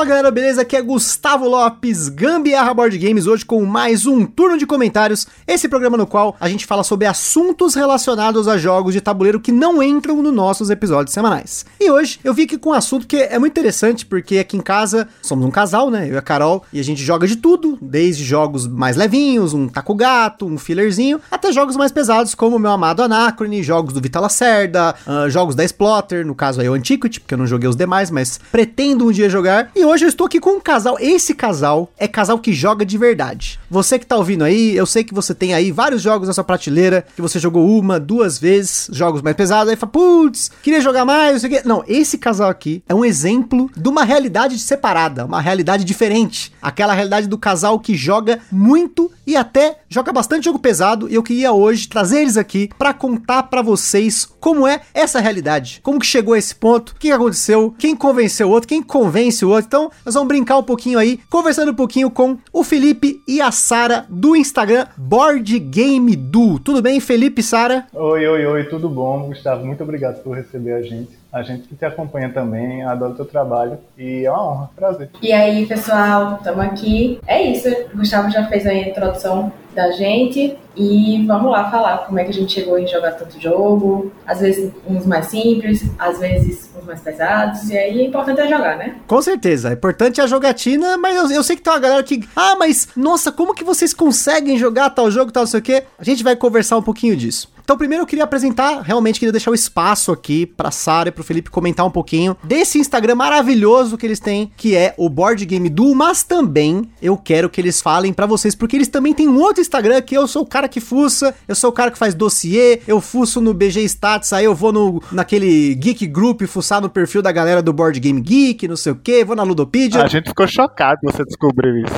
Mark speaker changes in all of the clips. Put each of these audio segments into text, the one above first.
Speaker 1: Fala galera, beleza? Aqui é Gustavo Lopes, Gambiarra Board Games, hoje com mais um turno de comentários. Esse programa no qual a gente fala sobre assuntos relacionados a jogos de tabuleiro que não entram nos nossos episódios semanais. E hoje eu vim aqui com um assunto que é muito interessante, porque aqui em casa somos um casal, né? Eu e a Carol, e a gente joga de tudo, desde jogos mais levinhos, um taco gato, um fillerzinho, até jogos mais pesados, como o meu amado Anacrone, jogos do Vital Lacerda, uh, jogos da Exploter, no caso aí o Antiquity, porque eu não joguei os demais, mas pretendo um dia jogar. E hoje eu estou aqui com um casal. Esse casal é casal que joga de verdade. Você que tá ouvindo aí, eu sei que você tem aí vários jogos na sua prateleira, que você jogou uma, duas vezes, jogos mais pesados, aí fala, putz, queria jogar mais, não sei o quê. Não, esse casal aqui é um exemplo de uma realidade separada, uma realidade diferente. Aquela realidade do casal que joga muito e até joga bastante jogo pesado. E eu queria hoje trazer eles aqui para contar para vocês como é essa realidade, como que chegou a esse ponto, o que aconteceu, quem convenceu o outro, quem convence o outro. Então, nós vamos brincar um pouquinho aí, conversando um pouquinho com o Felipe e a Sara do Instagram Board Game Do. Tudo bem, Felipe e Sara?
Speaker 2: Oi, oi, oi, tudo bom, Gustavo? Muito obrigado por receber a gente. A gente que te acompanha também, adora o teu trabalho e é uma honra, prazer.
Speaker 3: E aí, pessoal, estamos aqui. É isso, o Gustavo já fez a introdução da gente e vamos lá falar como é que a gente chegou em jogar tanto jogo, às vezes uns mais simples, às vezes uns mais pesados, e aí é importante é jogar, né?
Speaker 1: Com certeza, é importante a jogatina, mas eu, eu sei que tem uma galera que, ah, mas nossa, como que vocês conseguem jogar tal jogo, tal, não sei o quê? A gente vai conversar um pouquinho disso. Então, primeiro eu queria apresentar, realmente queria deixar o espaço aqui pra Sara e pro Felipe comentar um pouquinho desse Instagram maravilhoso que eles têm, que é o Board Game Duo, mas também eu quero que eles falem para vocês, porque eles também têm um outro Instagram que eu sou o cara que fuça, eu sou o cara que faz dossiê, eu fuço no BG Stats, aí eu vou no, naquele Geek Group fuçar no perfil da galera do Board Game Geek, não sei o que, vou na Ludopedia.
Speaker 2: A gente ficou chocado você descobriu isso.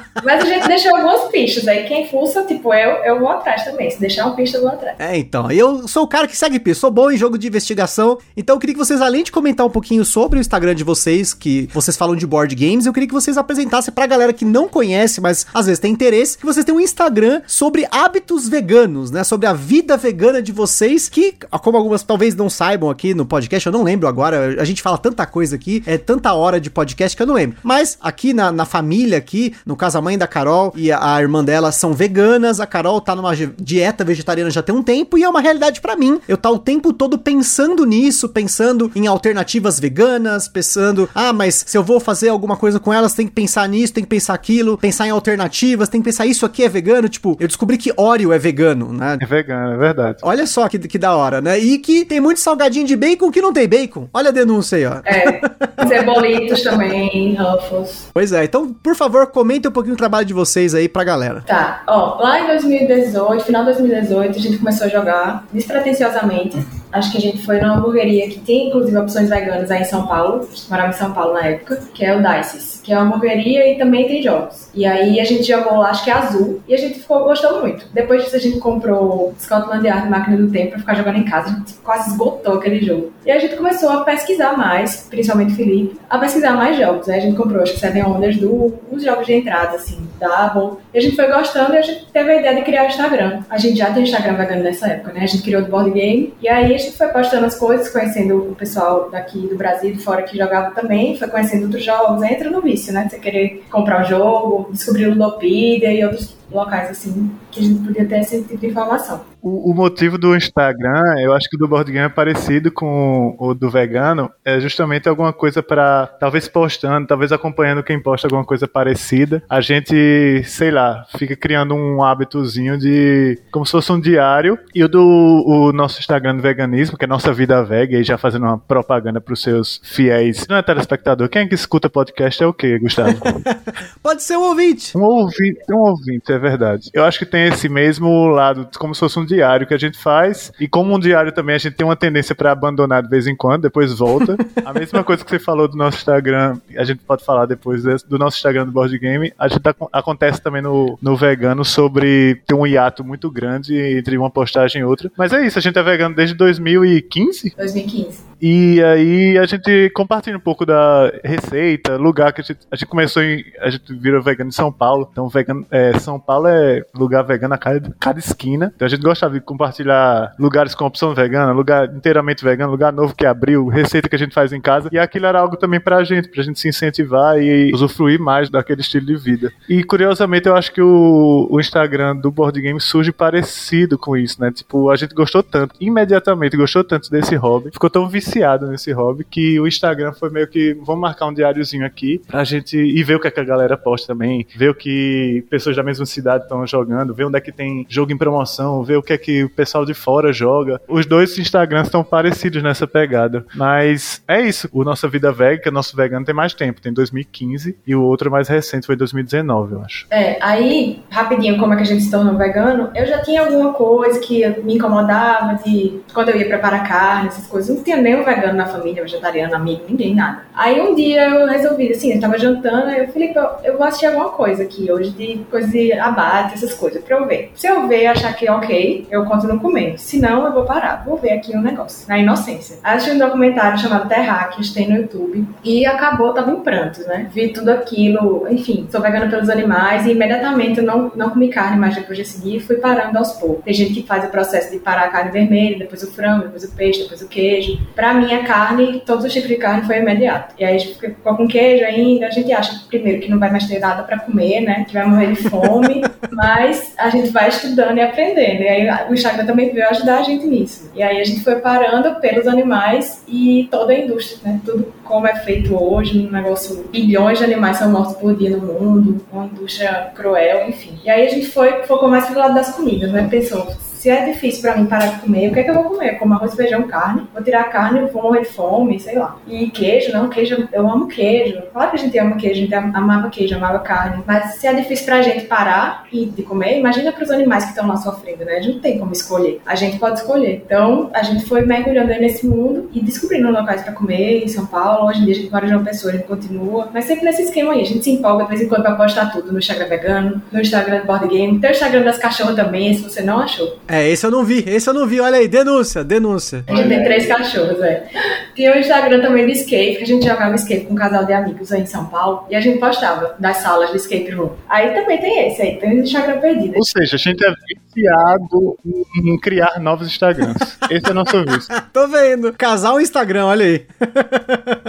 Speaker 3: Mas a gente deixou algumas pistas, aí quem fuça, tipo, eu, eu vou atrás também, se deixar uma pista eu vou atrás.
Speaker 1: É, então, eu sou o cara que segue pista, sou bom em jogo de investigação, então eu queria que vocês, além de comentar um pouquinho sobre o Instagram de vocês, que vocês falam de board games, eu queria que vocês apresentassem pra galera que não conhece, mas às vezes tem interesse, que vocês têm um Instagram sobre hábitos veganos, né? Sobre a vida vegana de vocês, que, como algumas talvez não saibam aqui no podcast, eu não lembro agora, a gente fala tanta coisa aqui, é tanta hora de podcast que eu não lembro. Mas aqui na, na família, aqui, no caso a mãe da Carol e a, a irmã dela são veganas, a Carol tá numa dieta vegetariana já tem um tempo e é uma realidade para mim. Eu tá o tempo todo pensando nisso, pensando em alternativas veganas, pensando, ah, mas se eu vou fazer alguma coisa com elas, tem que pensar nisso, tem que pensar aquilo, pensar em alternativas, tem que pensar isso aqui é vegano. Tipo, eu descobri que Oreo é vegano, né?
Speaker 2: É vegano, é verdade.
Speaker 1: Olha só que, que da hora, né? E que tem muito salgadinho de bacon que não tem bacon. Olha a denúncia aí, ó.
Speaker 3: É, cebolitos também, Ruffles.
Speaker 1: Pois é, então, por favor, comente um pouquinho o trabalho de vocês aí pra galera.
Speaker 3: Tá, ó, lá em 2018, final de 2018, a gente começou a jogar despretensiosamente. Acho que a gente foi numa hamburgueria que tem, inclusive, opções veganas aí em São Paulo. Morava em São Paulo na época, que é o Dices, que é uma hamburgueria e também tem jogos. E aí a gente jogou lá, acho que é azul, e a gente ficou gostando muito. Depois disso a gente comprou Scotland Yard Máquina do Tempo pra ficar jogando em casa. A gente quase esgotou aquele jogo. E a gente começou a pesquisar mais, principalmente o Felipe, a pesquisar mais jogos. Aí a gente comprou, acho que Seven Wonders do uns jogos de entrada, assim, Double. E a gente foi gostando e a gente teve a ideia de criar o Instagram. A gente já tem Instagram vegano nessa época, né? A gente criou do board game. E aí a gente foi postando as coisas, conhecendo o pessoal daqui do Brasil, de fora que jogava também, foi conhecendo outros jogos. Entra no vício, né? Você querer comprar um jogo, descobrir o Ludopedia e outros locais assim que a gente podia ter esse tipo de informação.
Speaker 2: O, o, motivo do Instagram, eu acho que o do board game é parecido com o do vegano, é justamente alguma coisa para talvez postando, talvez acompanhando quem posta alguma coisa parecida. A gente, sei lá, fica criando um hábitozinho de como se fosse um diário. E o do o nosso Instagram do veganismo, que é nossa vida vega, e já fazendo uma propaganda para os seus fiéis, não é telespectador. Quem é que escuta podcast é o quê, Gustavo?
Speaker 1: Pode ser um ouvinte.
Speaker 2: Um ouvinte, um ouvinte é verdade. Eu acho que tem esse mesmo lado, como se fosse um diário que a gente faz, e como um diário também a gente tem uma tendência para abandonar de vez em quando, depois volta. a mesma coisa que você falou do nosso Instagram, a gente pode falar depois do nosso Instagram do Board Game, a gente tá, acontece também no, no vegano sobre ter um hiato muito grande entre uma postagem e outra. Mas é isso, a gente é vegano desde 2015?
Speaker 3: 2015.
Speaker 2: E aí a gente compartilha um pouco da receita, lugar que a gente, a gente começou em. A gente virou vegano em São Paulo. Então, vegano, é, São Paulo é lugar vegano a cada, cada esquina. Então a gente gostava de compartilhar lugares com opção vegana, lugar inteiramente vegano, lugar novo que abriu, receita que a gente faz em casa. E aquilo era algo também pra gente, pra gente se incentivar e usufruir mais daquele estilo de vida. E curiosamente, eu acho que o, o Instagram do Board Game surge parecido com isso, né? Tipo, a gente gostou tanto, imediatamente gostou tanto desse hobby, ficou tão viciado nesse hobby que o Instagram foi meio que vamos marcar um diáriozinho aqui pra gente e ver o que, é que a galera posta também, ver o que pessoas da mesma cidade estão jogando, ver onde é que tem jogo em promoção, ver o que é que o pessoal de fora joga. Os dois Instagrams estão parecidos nessa pegada, mas é isso. O Nossa Vida Vega, que é nosso vegano, tem mais tempo, tem 2015 e o outro mais recente foi 2019, eu acho.
Speaker 3: É, aí, rapidinho, como é que a gente se tornou vegano, eu já tinha alguma coisa que me incomodava de quando eu ia preparar carne, essas coisas, não tinha nenhum vegano na família, vegetariano, amigo, ninguém, nada. Aí um dia eu resolvi, assim, eu tava jantando, aí eu falei, eu vou assistir alguma coisa aqui hoje de coisa de abate, essas coisas, pra eu ver. Se eu ver e achar que é ok, eu continuo comendo. Se não, eu vou parar. Vou ver aqui um negócio, na inocência. Assisti um documentário chamado Terráqueos, tem no YouTube, e acabou, tava em prantos, né? Vi tudo aquilo, enfim, sou vegana pelos animais, e imediatamente eu não, não comi carne mais depois de seguir, fui parando aos poucos. Tem gente que faz o processo de parar a carne vermelha, depois o frango, depois o peixe, depois o queijo. Pra mim, a carne, todos os tipos de carne foi imediato. E aí a gente ficou com queijo ainda. A gente acha, primeiro, que não vai mais ter nada pra comer, né? Que vai morrer de fome. Mas a gente vai estudando e aprendendo. E aí o Instagram também veio ajudar a gente nisso. E aí a gente foi parando pelos animais e toda a indústria, né? Tudo como é feito hoje, um negócio, bilhões de animais são mortos por dia no mundo, uma indústria cruel, enfim. E aí a gente foi, focou mais pro lado das comidas, né? Pensou, se é difícil para mim parar de comer, o que é que eu vou comer? Eu como arroz, feijão, carne. Vou tirar a carne, vou morrer de fome, sei lá. E queijo, não, queijo, eu amo queijo. Claro que a gente ama queijo, a gente amava queijo, amava carne. Mas se é difícil pra gente parar e de comer, imagina pros animais que estão lá sofrendo, né? A gente não tem como escolher. A gente pode escolher. Então, a gente foi mergulhando aí nesse mundo e descobrindo locais para comer em São Paulo. Hoje em dia a gente mora em João Pessoa, a gente continua. Mas sempre nesse esquema aí. A gente se empolga de vez em quando pra postar tudo no Instagram vegano, no Instagram do Board Game. Tem o Instagram das cachorras também, se você não achou.
Speaker 1: É, esse eu não vi, esse eu não vi. Olha aí, denúncia, denúncia.
Speaker 3: A gente tem três cachorros, é. Tinha o Instagram também do escape, que a gente jogava escape com um casal de amigos aí em São Paulo. E a gente postava das salas de escape room. Aí também tem esse aí, tem o Instagram perdido.
Speaker 2: Ou seja, a gente é viciado em criar novos Instagrams. Esse é o nosso vício.
Speaker 1: Tô vendo. Casal Instagram, olha aí.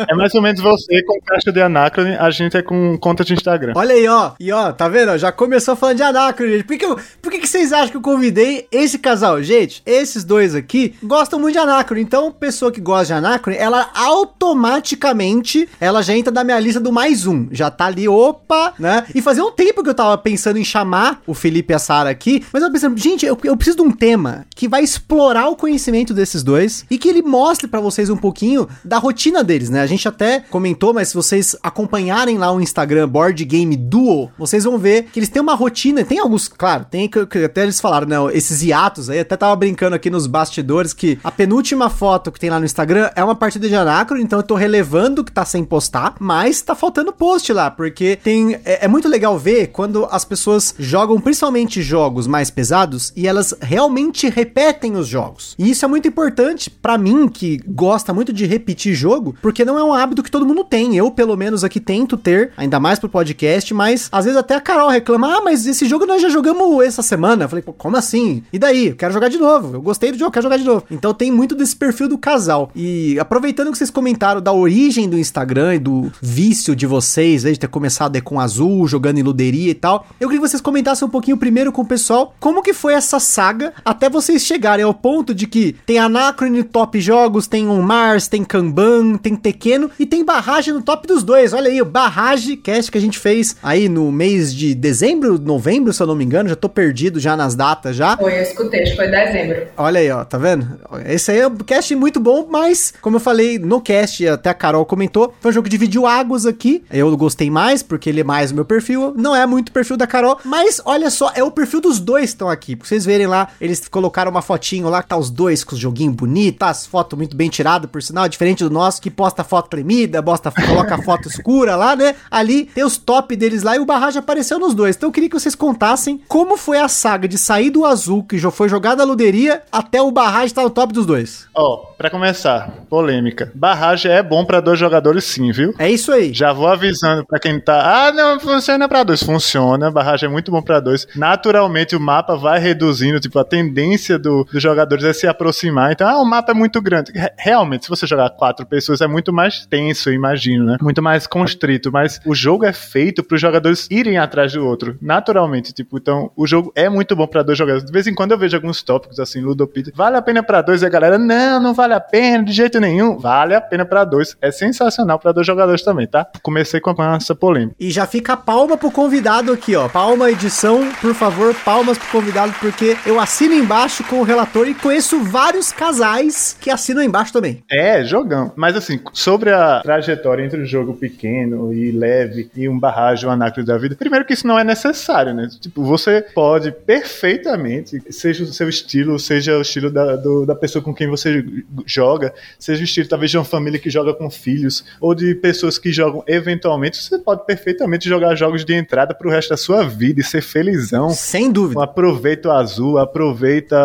Speaker 2: é mais ou menos você com caixa de Anacrone, a gente é com conta de Instagram.
Speaker 1: Olha aí, ó. E ó, tá vendo? Já começou falando de Anacrone. Por que, eu, por que, que vocês acham que eu convidei esse casal? Gente, esses dois aqui gostam muito de Anacrone. Então, pessoa que gosta de Anacrone, ela automaticamente, ela já entra na minha lista do mais um. Já tá ali, opa, né? E fazia um tempo que eu tava pensando em chamar o Felipe e a Sara aqui, mas eu pensando, gente, eu, eu preciso de um tema que vai explorar o conhecimento desses dois e que ele mostre para vocês um pouquinho da rotina deles, né? A gente até comentou, mas se vocês acompanharem lá o Instagram Board Game Duo, vocês vão ver que eles têm uma rotina, tem alguns, claro, tem que, que até eles falaram, né, esses hiatos aí, até tava brincando aqui nos bastidores que a penúltima foto que tem lá no Instagram é uma partida de Anacron, então eu tô relevando que tá sem postar, mas tá faltando post lá, porque tem é, é muito legal ver quando as pessoas jogam principalmente jogos mais pesados e elas realmente repetem os jogos. E isso é muito importante para mim que gosta muito de repetir jogo, porque não é um hábito que todo mundo tem. Eu, pelo menos aqui tento ter, ainda mais pro podcast, mas às vezes até a Carol reclama: "Ah, mas esse jogo nós já jogamos essa semana". Eu falei: "Como assim? E? Eu quero jogar de novo. Eu gostei do jogo, quero jogar de novo". Então tem muito desse perfil do casal. E aproveitando que vocês comentaram da origem do Instagram e do vício de vocês, de ter começado com azul, jogando em luderia e tal, eu queria que vocês comentassem um pouquinho primeiro com o pessoal como que foi essa saga até vocês chegarem ao ponto de que tem Anacrone top jogos, tem On Mars, tem Kanban, tem Tequeno e tem Barrage no top dos dois. Olha aí, o Barrage Cast que a gente fez aí no mês de dezembro, novembro, se eu não me engano, já tô perdido já nas datas já.
Speaker 3: Foi escutei, acho que foi dezembro.
Speaker 1: Olha aí, ó, tá vendo? Esse aí é um cast muito bom, mas, como eu falei no cast, até a Carol comentou, foi um jogo que dividiu águas aqui. Eu gostei mais, porque ele é mais o meu perfil. Não é muito o perfil da Carol, mas olha só, é o perfil dos dois que estão aqui. Pra vocês verem lá, eles colocaram uma fotinho lá que tá os dois com os joguinhos bonitos, tá as fotos muito bem tiradas, por sinal, diferente do nosso, que posta foto tremida, bosta, coloca foto escura lá, né? Ali tem os top deles lá e o Barrage apareceu nos dois. Então eu queria que vocês contassem como foi a saga de sair do azul, que foi jogada a luderia, até o Barrage estar no top dos dois.
Speaker 2: Ó, oh, pra começar, polêmica. Barragem é bom pra dois jogadores sim, viu?
Speaker 1: É isso aí.
Speaker 2: Já vou avisando pra quem tá. Ah, não, funciona pra dois. Funciona, barragem é muito bom pra dois. Naturalmente o mapa vai reduzindo, tipo, a tendência do, dos jogadores é se aproximar. Então, ah, o mapa é muito grande. Realmente, se você jogar quatro pessoas, é muito mais tenso, imagino, né? Muito mais constrito. Mas o jogo é feito para os jogadores irem atrás do outro, naturalmente. Tipo, então, o jogo é muito bom para dois jogadores. De vez em quando eu vejo alguns tópicos assim, Ludopita. Vale a pena para dois? E a galera, não, não vale a pena de jeito nenhum. Vale a pena para dois. É sensacional para dois jogadores também, tá? Comecei com essa polêmica.
Speaker 1: E já fica a palma pro convidado aqui, ó. Palma edição, por favor, palmas pro convidado, porque eu assino embaixo com o relator e conheço vários casais que assinam embaixo também.
Speaker 2: É, jogão. Mas assim, sobre a trajetória entre o jogo pequeno e leve e um barragem, um anacro da vida, primeiro que isso não é necessário, né? Tipo, você pode perfeitamente, seja o seu estilo, seja o estilo da, do, da pessoa com quem você joga, seja o estilo talvez de uma família que joga com filhos, ou de pessoas que jogam eventualmente, você pode perfeitamente jogar jogos de entrada pro resto da sua vida e ser felizão.
Speaker 1: Sem dúvida.
Speaker 2: Aproveita o azul, aproveita,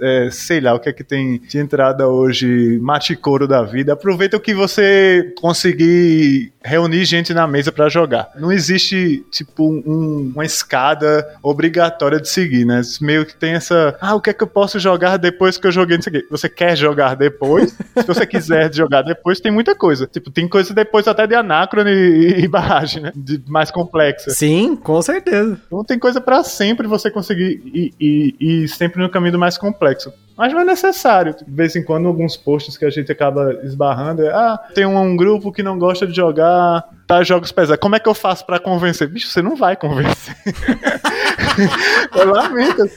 Speaker 2: é, sei lá, o que é que tem de entrada hoje, mate couro da vida, aproveita o que você conseguir reunir gente na mesa para jogar. Não existe, tipo, um, uma escada obrigatória de seguir, né? Meio que tem essa. Ah, o que é que eu posso jogar depois que eu joguei nisso aqui? Você quer jogar depois? Se você quiser jogar depois, tem muita coisa. Tipo, tem coisa depois até de Anacrone e, e barragem, né? De mais complexa.
Speaker 1: Sim, com certeza.
Speaker 2: Então tem coisa para sempre você conseguir ir, ir, ir sempre no caminho mais complexo. Mas não é necessário. De vez em quando, alguns posts que a gente acaba esbarrando é: ah, tem um, um grupo que não gosta de jogar tá jogos pesados. Como é que eu faço para convencer? Bicho, você não vai convencer. eu lamento.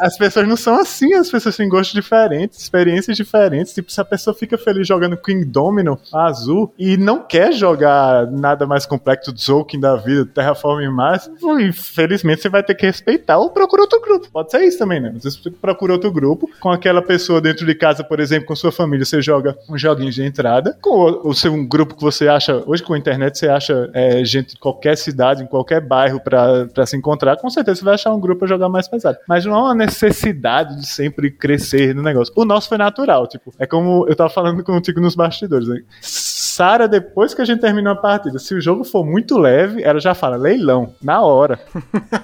Speaker 2: As pessoas não são assim, as pessoas têm gostos diferentes, experiências diferentes. Tipo, se a pessoa fica feliz jogando King Domino azul e não quer jogar nada mais complexo, Zolkin da vida, Terraform Mars, infelizmente você vai ter que respeitar ou procurar outro grupo. Pode ser isso também, né? Às vezes você procura outro grupo, com aquela pessoa dentro de casa, por exemplo, com sua família, você joga um joguinho de entrada, com o seu um grupo que você acha, hoje com a internet você acha é, gente de qualquer cidade, em qualquer bairro para se encontrar, com certeza você vai achar um grupo para jogar mais pesado. Mas não há uma necessidade de sempre crescer no negócio. O nosso foi natural, tipo, é como eu tava falando contigo nos bastidores, né? Sara, depois que a gente terminou a partida, se o jogo for muito leve, ela já fala leilão, na hora.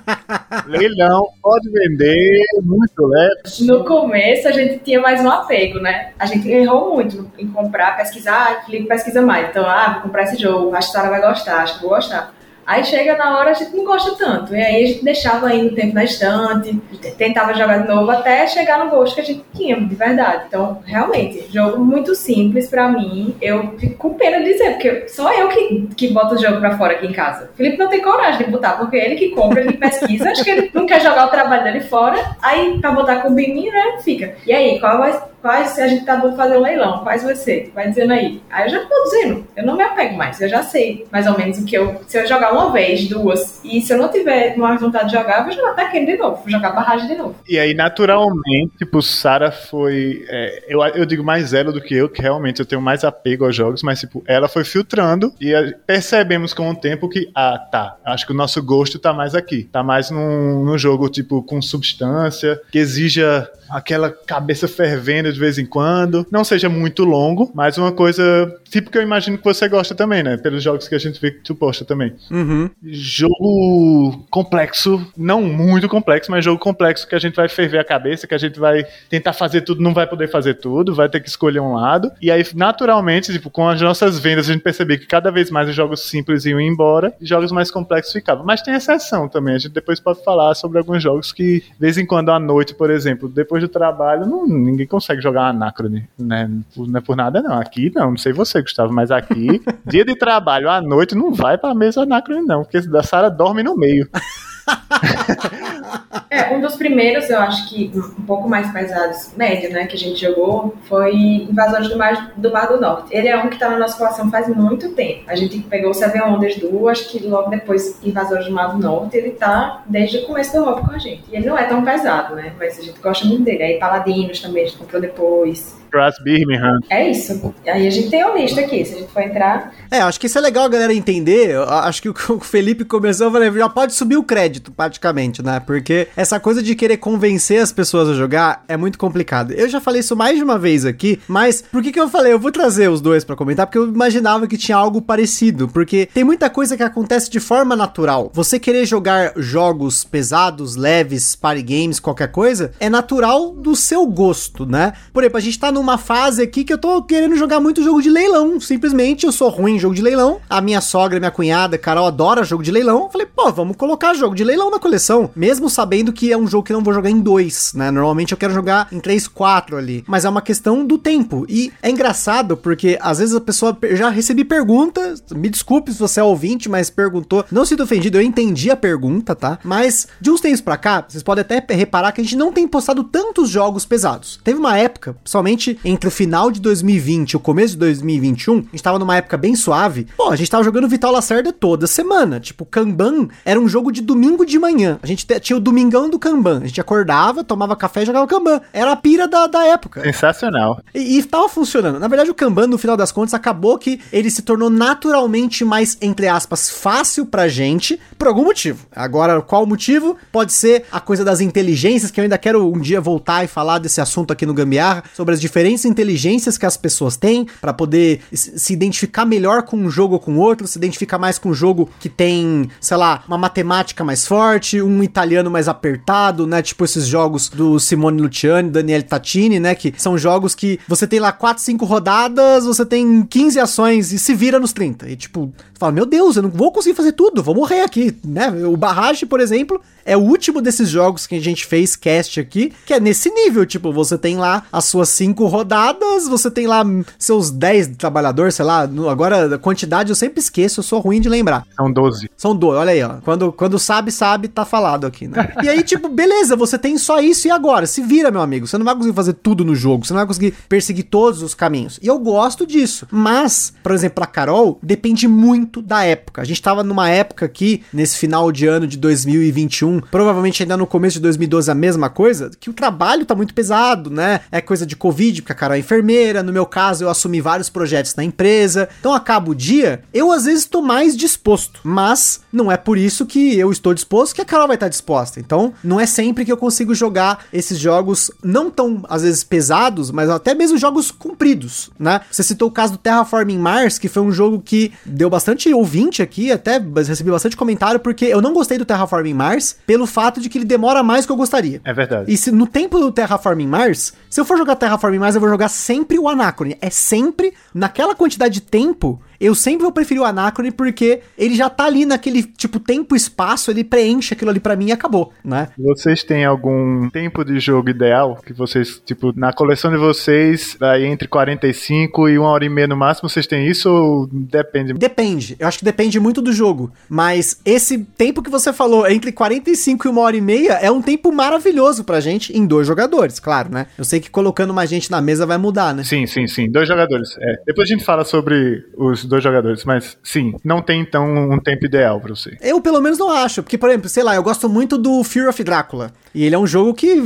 Speaker 2: leilão, pode vender, muito leve.
Speaker 3: No começo a gente tinha mais um apego, né? A gente errou muito em comprar, pesquisar, ah, Felipe pesquisa mais. Então, ah, vou comprar esse jogo, acho que a Sara vai gostar, acho que vou gostar. Aí chega na hora a gente não gosta tanto. E aí a gente deixava aí no tempo na estante, tentava jogar de novo até chegar no gosto que a gente tinha, de verdade. Então, realmente, jogo muito simples pra mim. Eu fico com pena de dizer, porque só eu que, que boto o jogo pra fora aqui em casa. O Felipe não tem coragem de botar, porque ele que compra, ele pesquisa, acho que ele não quer jogar o trabalho dele fora. Aí, pra botar com o Bininho, né, fica. E aí, qual vai quais a gente tá bom fazer um leilão, quais ser? Vai dizendo aí. Aí eu já tô dizendo, eu não me apego mais, eu já sei mais ou menos o que eu. Se eu jogar uma vez, duas, e se eu não tiver mais vontade de jogar, eu vou jogar aquele de novo, vou jogar barragem de novo.
Speaker 2: E aí, naturalmente, tipo, Sara foi. É, eu, eu digo mais ela do que eu, que realmente eu tenho mais apego aos jogos, mas, tipo, ela foi filtrando e percebemos com o tempo que, ah, tá, acho que o nosso gosto tá mais aqui. Tá mais num, num jogo, tipo, com substância, que exija aquela cabeça fervendo de vez em quando. Não seja muito longo, mas uma coisa tipo que eu imagino que você gosta também, né? Pelos jogos que a gente vê que tu posta também.
Speaker 1: Uhum.
Speaker 2: Jogo complexo, não muito complexo, mas jogo complexo que a gente vai ferver a cabeça, que a gente vai tentar fazer tudo, não vai poder fazer tudo, vai ter que escolher um lado. E aí, naturalmente, tipo, com as nossas vendas, a gente percebeu que cada vez mais os jogos simples iam embora e jogos mais complexos ficavam. Mas tem exceção também. A gente depois pode falar sobre alguns jogos que, de vez em quando, à noite, por exemplo, depois do trabalho, não, ninguém consegue jogar Anacrone, né? Não é por nada, não. Aqui não, não sei você, Gustavo, mas aqui, dia de trabalho à noite, não vai pra mesa Anacrone, não, porque a Sara dorme no meio.
Speaker 3: É, um dos primeiros, eu acho que um pouco mais pesados, médio, né, que a gente jogou, foi Invasores do Mar do, Mar do Norte. Ele é um que tá na nossa coleção faz muito tempo. A gente pegou o Seven Wonders do, acho que logo depois Invasores do Mar do Norte, ele tá desde o começo do hobby com a gente. E ele não é tão pesado, né, mas a gente gosta muito dele. Aí Paladinos também a gente comprou depois.
Speaker 2: Brass Birmingham.
Speaker 3: É isso. Aí a gente tem uma lista aqui, se a gente for entrar.
Speaker 1: É, acho que isso é legal a galera entender. Eu acho que o Felipe começou, eu falei, já pode subir o crédito, praticamente, né? Porque essa coisa de querer convencer as pessoas a jogar é muito complicado. Eu já falei isso mais de uma vez aqui, mas por que que eu falei? Eu vou trazer os dois para comentar, porque eu imaginava que tinha algo parecido. Porque tem muita coisa que acontece de forma natural. Você querer jogar jogos pesados, leves, party games, qualquer coisa, é natural do seu gosto, né? Por exemplo, a gente tá no numa fase aqui que eu tô querendo jogar muito jogo de leilão. Simplesmente eu sou ruim em jogo de leilão. A minha sogra, minha cunhada, Carol, adora jogo de leilão. Falei, pô, vamos colocar jogo de leilão na coleção. Mesmo sabendo que é um jogo que não vou jogar em dois, né? Normalmente eu quero jogar em três, quatro ali. Mas é uma questão do tempo. E é engraçado porque às vezes a pessoa. Eu já recebi perguntas. Me desculpe se você é ouvinte, mas perguntou. Não sinto ofendido, eu entendi a pergunta, tá? Mas de uns tempos pra cá, vocês podem até reparar que a gente não tem postado tantos jogos pesados. Teve uma época, somente entre o final de 2020 e o começo de 2021, a gente tava numa época bem suave. Pô, a gente tava jogando Vital Lacerda toda semana. Tipo, Kanban era um jogo de domingo de manhã. A gente tinha o domingão do Kanban. A gente acordava, tomava café e jogava Kanban. Era a pira da, da época.
Speaker 2: Sensacional.
Speaker 1: E, e tava funcionando. Na verdade, o Kanban, no final das contas, acabou que ele se tornou naturalmente mais, entre aspas, fácil pra gente, por algum motivo. Agora, qual motivo? Pode ser a coisa das inteligências, que eu ainda quero um dia voltar e falar desse assunto aqui no Gambiarra, sobre as diferenças diferentes inteligências que as pessoas têm para poder se identificar melhor com um jogo ou com outro, se identificar mais com um jogo que tem, sei lá, uma matemática mais forte, um italiano mais apertado, né? Tipo esses jogos do Simone Luciani, Daniele Tatini, né? Que são jogos que você tem lá 4, 5 rodadas, você tem 15 ações e se vira nos 30. E tipo, fala, meu Deus, eu não vou conseguir fazer tudo, vou morrer aqui, né? O Barrage, por exemplo, é o último desses jogos que a gente fez cast aqui, que é nesse nível, tipo, você tem lá as suas 5 rodadas, você tem lá seus 10 trabalhadores, sei lá, agora a quantidade eu sempre esqueço, eu sou ruim de lembrar.
Speaker 2: São 12.
Speaker 1: São 12, olha aí, ó. Quando, quando sabe, sabe, tá falado aqui, né? e aí, tipo, beleza, você tem só isso e agora? Se vira, meu amigo. Você não vai conseguir fazer tudo no jogo, você não vai conseguir perseguir todos os caminhos. E eu gosto disso. Mas, por exemplo, a Carol, depende muito da época. A gente tava numa época aqui, nesse final de ano de 2021, provavelmente ainda no começo de 2012 a mesma coisa, que o trabalho tá muito pesado, né? É coisa de Covid, porque a Carol é enfermeira, no meu caso eu assumi vários projetos na empresa. Então acaba o dia, eu às vezes estou mais disposto, mas não é por isso que eu estou disposto que a Carol vai estar disposta. Então não é sempre que eu consigo jogar esses jogos não tão às vezes pesados, mas até mesmo jogos compridos, né? Você citou o caso do Terraforming Mars, que foi um jogo que deu bastante ouvinte aqui, até recebi bastante comentário porque eu não gostei do Terraforming Mars pelo fato de que ele demora mais do que eu gostaria.
Speaker 2: É verdade.
Speaker 1: E se no tempo do Terraforming Mars, se eu for jogar Terraforming Mars, eu vou jogar sempre o Anacrone. É sempre naquela quantidade de tempo eu sempre vou preferir o Anacrone porque ele já tá ali naquele, tipo, tempo espaço, ele preenche aquilo ali para mim e acabou, né?
Speaker 2: Vocês têm algum tempo de jogo ideal que vocês, tipo, na coleção de vocês, aí entre 45 e uma hora e meia no máximo, vocês têm isso ou depende?
Speaker 1: Depende. Eu acho que depende muito do jogo. Mas esse tempo que você falou, entre 45 e uma hora e meia, é um tempo maravilhoso pra gente em dois jogadores, claro, né? Eu sei que colocando mais gente na mesa vai mudar, né?
Speaker 2: Sim, sim, sim. Dois jogadores. É. Depois a gente fala sobre os dois jogadores, mas sim, não tem então um tempo ideal para você.
Speaker 1: Eu pelo menos não acho, porque por exemplo, sei lá, eu gosto muito do Fear of Drácula. E ele é um jogo que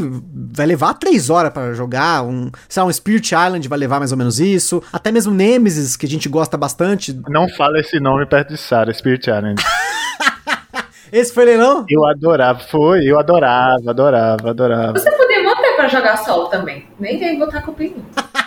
Speaker 1: vai levar três horas para jogar, um, sei lá, um Spirit Island vai levar mais ou menos isso, até mesmo Nemesis, que a gente gosta bastante.
Speaker 2: Não fala esse nome perto de Sarah, Spirit Island.
Speaker 1: Esse foi leilão?
Speaker 2: Eu adorava, foi, eu adorava, adorava, adorava.
Speaker 3: Você podia manter pra jogar solo também. Nem vem botar cupim.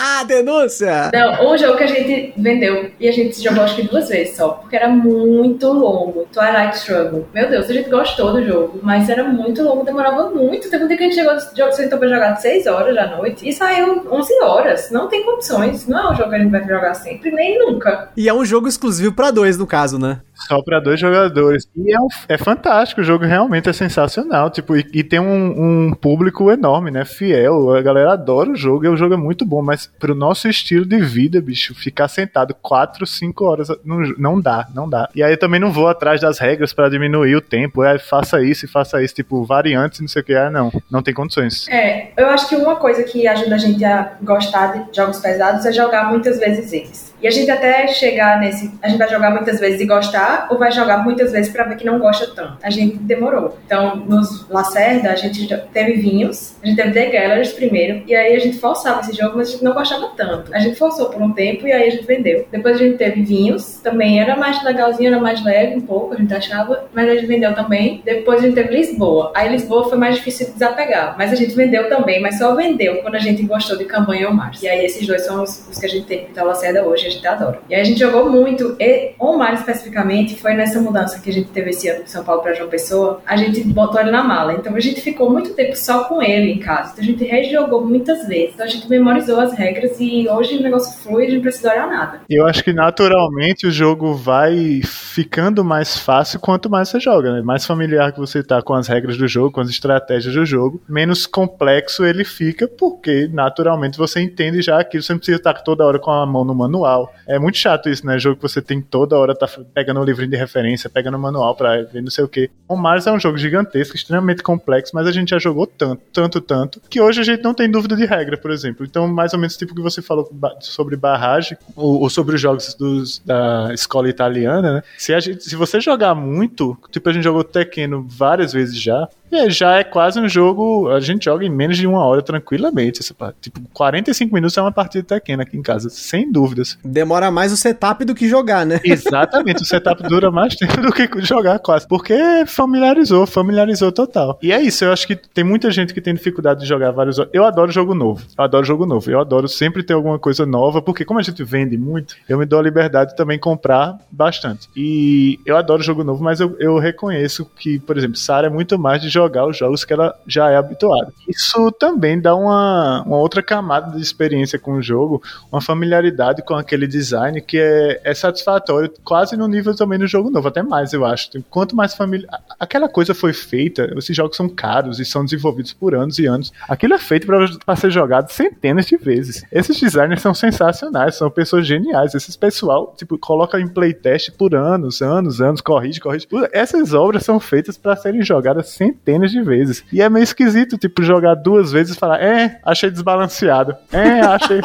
Speaker 1: Ah, denúncia!
Speaker 3: Não, um jogo que a gente vendeu e a gente jogou acho que duas vezes só, porque era muito longo. Twilight Struggle. Meu Deus, a gente gostou do jogo, mas era muito longo, demorava muito. Teve um dia que a gente chegou, jogo sentou pra jogar 6 horas da noite e saiu 11 horas. Não tem condições. Não é um jogo que a gente vai jogar sempre, nem nunca.
Speaker 1: E é um jogo exclusivo pra dois, no caso, né?
Speaker 2: Só pra dois jogadores. E é, um- é fantástico, o jogo realmente é sensacional. Tipo, e, e tem um, um público enorme, né? Fiel. A galera adora o jogo e o jogo é muito bom. Mas pro nosso estilo de vida, bicho, ficar sentado 4, 5 horas não, não dá, não dá. E aí eu também não vou atrás das regras pra diminuir o tempo. É, faça isso e faça isso, tipo, variantes, não sei o que. Ah, não, não tem condições.
Speaker 3: É, eu acho que uma coisa que ajuda a gente a gostar de jogos pesados é jogar muitas vezes eles. E a gente até chegar nesse. A gente vai jogar muitas vezes e gostar, ou vai jogar muitas vezes pra ver que não gosta tanto. A gente demorou. Então, nos Lacerda, a gente teve vinhos, a gente teve The Gallers primeiro, e aí a gente forçava esse jogo, mas a gente não gostava tanto. A gente forçou por um tempo e aí a gente vendeu. Depois a gente teve vinhos, também era mais legalzinho, era mais leve um pouco, a gente achava, mas a gente vendeu também. Depois a gente teve Lisboa. Aí Lisboa foi mais difícil de desapegar, mas a gente vendeu também, mas só vendeu quando a gente gostou de Campanha e Omar. E aí esses dois são os, os que a gente tem então Lacerda hoje, a gente adora. E aí a gente jogou muito, e Omar especificamente, foi nessa mudança que a gente teve esse ano de São Paulo para João Pessoa, a gente botou ele na mala. Então a gente ficou muito tempo só com ele em casa. Então a gente rejogou muitas vezes. Então a gente memorizou as regras e hoje o negócio flui a gente não precisa olhar nada.
Speaker 2: Eu acho que naturalmente o jogo vai ficando mais fácil quanto mais você joga, né? Mais familiar que você tá com as regras do jogo, com as estratégias do jogo, menos complexo ele fica, porque naturalmente você entende já aquilo, você não precisa estar toda hora com a mão no manual. É muito chato isso, né? Jogo que você tem toda hora tá pegando um livrinho de referência, pegando o manual pra ver não sei o que. O Mars é um jogo gigantesco, extremamente complexo, mas a gente já jogou tanto, tanto, tanto, que hoje a gente não tem dúvida de regra, por exemplo. Então, mais ou menos tipo que você falou sobre barragem, ou, ou sobre os jogos dos, da escola italiana, né? Se, gente, se você jogar muito, tipo a gente jogou Tekken várias vezes já, é, já é quase um jogo. A gente joga em menos de uma hora tranquilamente. Essa, parte. tipo, 45 minutos é uma partida Tekken aqui em casa, sem dúvidas.
Speaker 1: Demora mais o setup do que jogar, né?
Speaker 2: Exatamente, o setup dura mais tempo do que jogar quase. Porque familiarizou, familiarizou total. E é isso, eu acho que tem muita gente que tem dificuldade de jogar vários. Eu adoro jogo novo. Eu adoro jogo novo. Eu adoro sempre ter alguma coisa nova, porque como a gente vende muito, eu me dou a liberdade de também comprar bastante. E eu adoro jogo novo, mas eu, eu reconheço que, por exemplo, Sara é muito mais de jogar os jogos que ela já é habituada. Isso também dá uma, uma outra camada de experiência com o jogo, uma familiaridade com aquele design que é, é satisfatório, quase no nível também do jogo novo, até mais, eu acho. Quanto mais família. Aquela coisa foi feita, esses jogos são caros e são desenvolvidos por anos e anos. Aquilo é feito para ser jogado centenas de vezes. Esses designers são sensacionais, são pessoas geniais. Esses pessoal, tipo, coloca em playtest por anos, anos, anos, corrige, corrige. Essas obras são feitas para serem jogadas centenas de vezes. E é meio esquisito, tipo, jogar duas vezes e falar, é, achei desbalanceado. É, achei.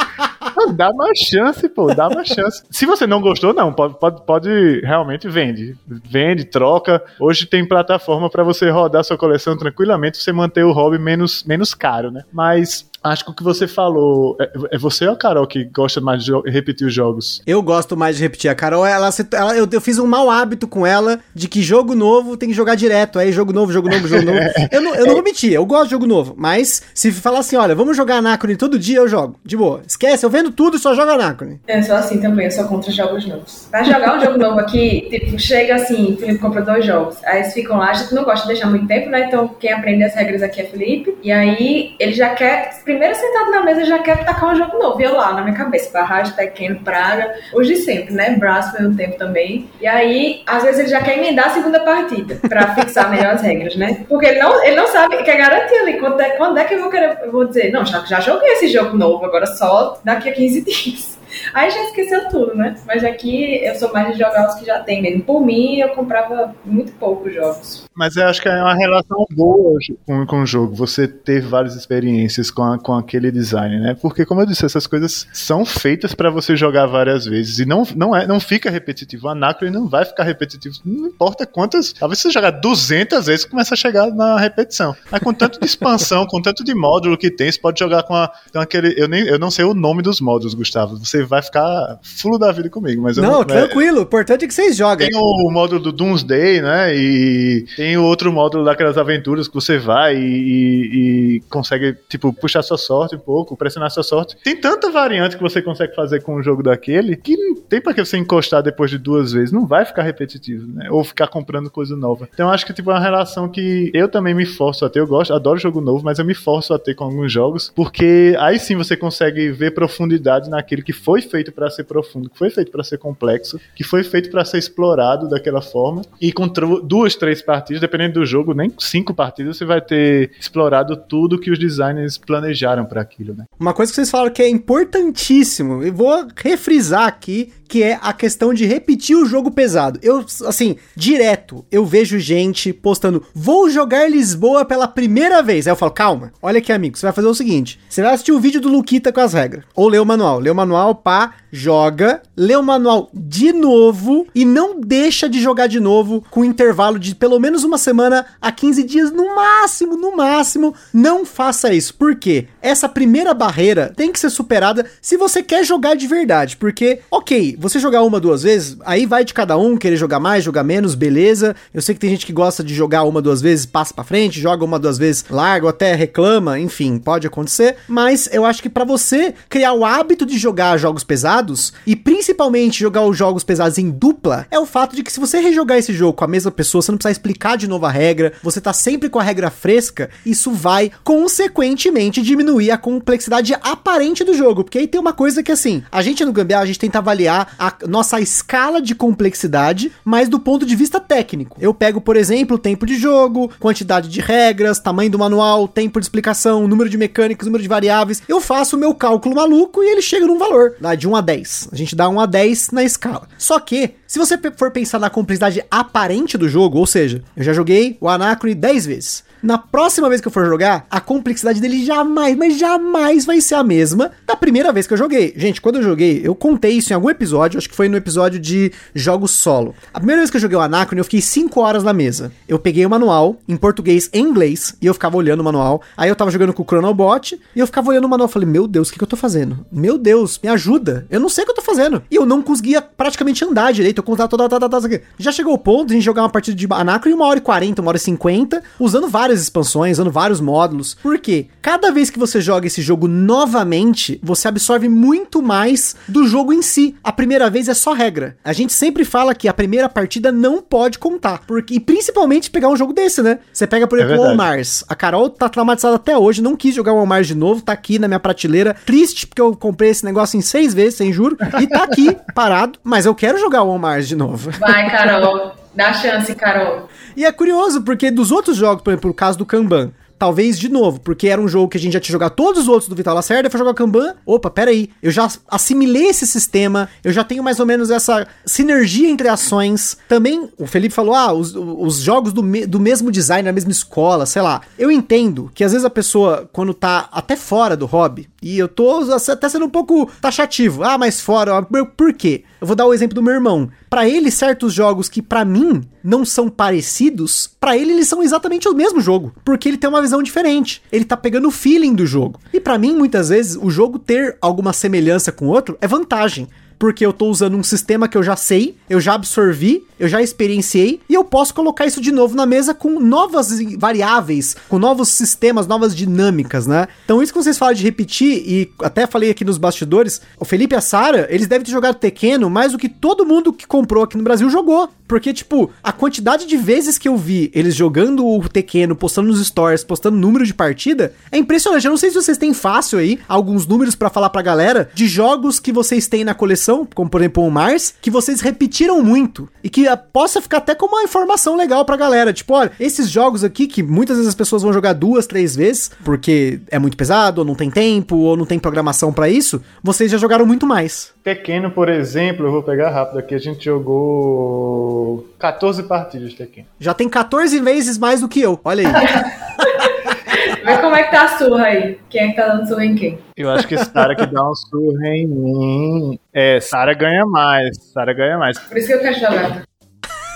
Speaker 2: Dá uma chance, pô, dá uma chance. Se você não gostou, não, pode, pode, pode realmente vende. Vende, troca. Hoje tem plataforma para você rodar sua coleção tranquilamente, você manter o hobby menos, menos caro, né? Mas Acho que o que você falou. É, é você ou a Carol que gosta mais de repetir os jogos?
Speaker 1: Eu gosto mais de repetir. A Carol, ela, ela eu, eu, fiz um mau hábito com ela de que jogo novo tem que jogar direto. Aí jogo novo, jogo novo, jogo novo. Eu não, eu não vou mentir, eu gosto de jogo novo. Mas se falar assim, olha, vamos jogar Anacrone todo dia, eu jogo. De boa. Esquece, eu vendo tudo e só jogo Anacrone.
Speaker 3: Eu sou assim também, eu sou contra jogos novos. Vai jogar um jogo novo aqui, tipo, chega assim, Felipe compra dois jogos. Aí eles ficam lá, a gente não gosta de deixar muito tempo, né? Então quem aprende as regras aqui é Felipe. E aí ele já quer primeiro sentado na mesa já quero tacar um jogo novo. E eu lá, na minha cabeça, Barragem, Tekken, Praga, hoje sempre, né? Braço foi um tempo também. E aí, às vezes ele já quer emendar a segunda partida, pra fixar melhor as regras, né? Porque ele não, ele não sabe, quer garantir ali quando é, quando é que eu vou querer, eu vou dizer, não, já, já joguei esse jogo novo, agora só daqui a 15 dias. Aí já esqueceu tudo, né? Mas aqui eu sou mais de jogar os que já tem mesmo. Por mim, eu comprava muito poucos jogos.
Speaker 2: Mas eu acho que é uma relação boa com, com o jogo. Você ter várias experiências com, a, com aquele design, né? Porque, como eu disse, essas coisas são feitas para você jogar várias vezes. E não, não, é, não fica repetitivo. O Anacron não vai ficar repetitivo. Não importa quantas. Talvez você jogar 200 vezes começa a chegar na repetição. Mas com tanto de expansão, com tanto de módulo que tem, você pode jogar com, a, com aquele. Eu, nem, eu não sei o nome dos módulos, Gustavo. Você vai ficar fulo da vida comigo. Mas
Speaker 1: não, não, tranquilo. O importante é que vocês joguem.
Speaker 2: Tem o módulo do Doomsday, né? E tem o outro módulo daquelas aventuras que você vai e, e, consegue, tipo, puxar sua sorte um pouco, pressionar sua sorte. Tem tanta variante que você consegue fazer com um jogo daquele que não tem pra que você encostar depois de duas vezes. Não vai ficar repetitivo, né? Ou ficar comprando coisa nova. Então acho que, tipo, é uma relação que eu também me forço a ter. Eu gosto, adoro jogo novo, mas eu me forço a ter com alguns jogos, porque aí sim você consegue ver profundidade naquele que foi foi feito para ser profundo, que foi feito para ser complexo, que foi feito para ser explorado daquela forma. E com duas, três partidas, dependendo do jogo, nem cinco partidas, você vai ter explorado tudo que os designers planejaram para aquilo, né?
Speaker 1: Uma coisa que vocês falaram que é importantíssimo, e vou refrisar aqui, que é a questão de repetir o jogo pesado. Eu, assim, direto, eu vejo gente postando, vou jogar Lisboa pela primeira vez. Aí eu falo, calma, olha aqui, amigo, você vai fazer o seguinte: você vai assistir o vídeo do Luquita com as regras, ou ler o manual. Lê o manual, pá, joga, lê o manual de novo e não deixa de jogar de novo com intervalo de pelo menos uma semana a 15 dias no máximo, no máximo. Não faça isso. Por quê? Essa primeira barreira tem que ser superada se você quer jogar de verdade. Porque, ok, você jogar uma, duas vezes, aí vai de cada um, querer jogar mais, jogar menos, beleza. Eu sei que tem gente que gosta de jogar uma, duas vezes, passa pra frente, joga uma, duas vezes, larga, até reclama, enfim, pode acontecer. Mas eu acho que para você criar o hábito de jogar jogos pesados, e principalmente jogar os jogos pesados em dupla, é o fato de que se você rejogar esse jogo com a mesma pessoa, você não precisa explicar de novo a regra, você tá sempre com a regra fresca, isso vai consequentemente diminuir a complexidade aparente do jogo. Porque aí tem uma coisa que assim, a gente no Gambiarra, a gente tenta avaliar a nossa escala de complexidade, mas do ponto de vista técnico. Eu pego, por exemplo, tempo de jogo, quantidade de regras, tamanho do manual, tempo de explicação, número de mecânicos, número de variáveis. Eu faço o meu cálculo maluco e ele chega num valor, lá de 1 a 10. A gente dá 1 a 10 na escala. Só que, se você for pensar na complexidade aparente do jogo, ou seja, eu já joguei o Anacrone 10 vezes. Na próxima vez que eu for jogar, a complexidade dele jamais, mas jamais vai ser a mesma da primeira vez que eu joguei. Gente, quando eu joguei, eu contei isso em algum episódio, acho que foi no episódio de jogos solo. A primeira vez que eu joguei o Anacron, eu fiquei 5 horas na mesa. Eu peguei o manual, em português e inglês, e eu ficava olhando o manual. Aí eu tava jogando com o Chronobot, e eu ficava olhando o manual. Falei, meu Deus, o que, que eu tô fazendo? Meu Deus, me ajuda. Eu não sei o que eu tô fazendo. E eu não conseguia praticamente andar direito. Eu contava toda, toda, toda, toda. Já chegou o ponto de a gente jogar uma partida de Anacron em uma hora e 40, uma hora e 50, usando várias várias expansões, usando vários módulos. Porque cada vez que você joga esse jogo novamente, você absorve muito mais do jogo em si. A primeira vez é só regra. A gente sempre fala que a primeira partida não pode contar. Porque, e principalmente pegar um jogo desse, né? Você pega, por é exemplo, é o Mars. A Carol tá traumatizada até hoje, não quis jogar o Mars de novo, tá aqui na minha prateleira. Triste, porque eu comprei esse negócio em seis vezes, sem juro. E tá aqui, parado. Mas eu quero jogar o Mars de novo.
Speaker 3: Vai, Carol. Dá chance, Carol.
Speaker 1: E é curioso, porque dos outros jogos, por exemplo, o caso do Kanban, talvez de novo, porque era um jogo que a gente já tinha jogado todos os outros do Vital Lacerda, foi jogar Kanban, opa, peraí, eu já assimilei esse sistema, eu já tenho mais ou menos essa sinergia entre ações. Também, o Felipe falou, ah, os, os jogos do, me, do mesmo design, na mesma escola, sei lá. Eu entendo que às vezes a pessoa, quando tá até fora do hobby, e eu tô até sendo um pouco taxativo, ah, mas fora, por quê? Eu vou dar o exemplo do meu irmão. Para ele, certos jogos que para mim não são parecidos, para ele eles são exatamente o mesmo jogo, porque ele tem uma visão diferente. Ele tá pegando o feeling do jogo. E para mim, muitas vezes, o jogo ter alguma semelhança com outro é vantagem porque eu tô usando um sistema que eu já sei, eu já absorvi, eu já experienciei e eu posso colocar isso de novo na mesa com novas variáveis, com novos sistemas, novas dinâmicas, né? Então isso que vocês falam de repetir e até falei aqui nos bastidores, o Felipe e a Sara, eles devem ter jogado Tequeno mais do que todo mundo que comprou aqui no Brasil jogou, porque tipo, a quantidade de vezes que eu vi eles jogando o Tequeno, postando nos stories, postando número de partida, é impressionante. Eu não sei se vocês têm fácil aí alguns números para falar pra galera de jogos que vocês têm na coleção como por exemplo o Mars, que vocês repetiram muito e que ah, possa ficar até como uma informação legal pra galera. Tipo, olha, esses jogos aqui que muitas vezes as pessoas vão jogar duas, três vezes, porque é muito pesado, ou não tem tempo, ou não tem programação para isso, vocês já jogaram muito mais.
Speaker 2: Tekken, por exemplo, eu vou pegar rápido aqui, a gente jogou 14 partidas de Tekken.
Speaker 1: Já tem 14 vezes mais do que eu, olha aí.
Speaker 3: Vê como é que tá a surra aí. Quem é que tá dando surra em quem?
Speaker 2: Eu acho que Sara que dá um surra em mim. É, Sara ganha mais. Sara ganha mais.
Speaker 3: Por isso que eu quero jogar.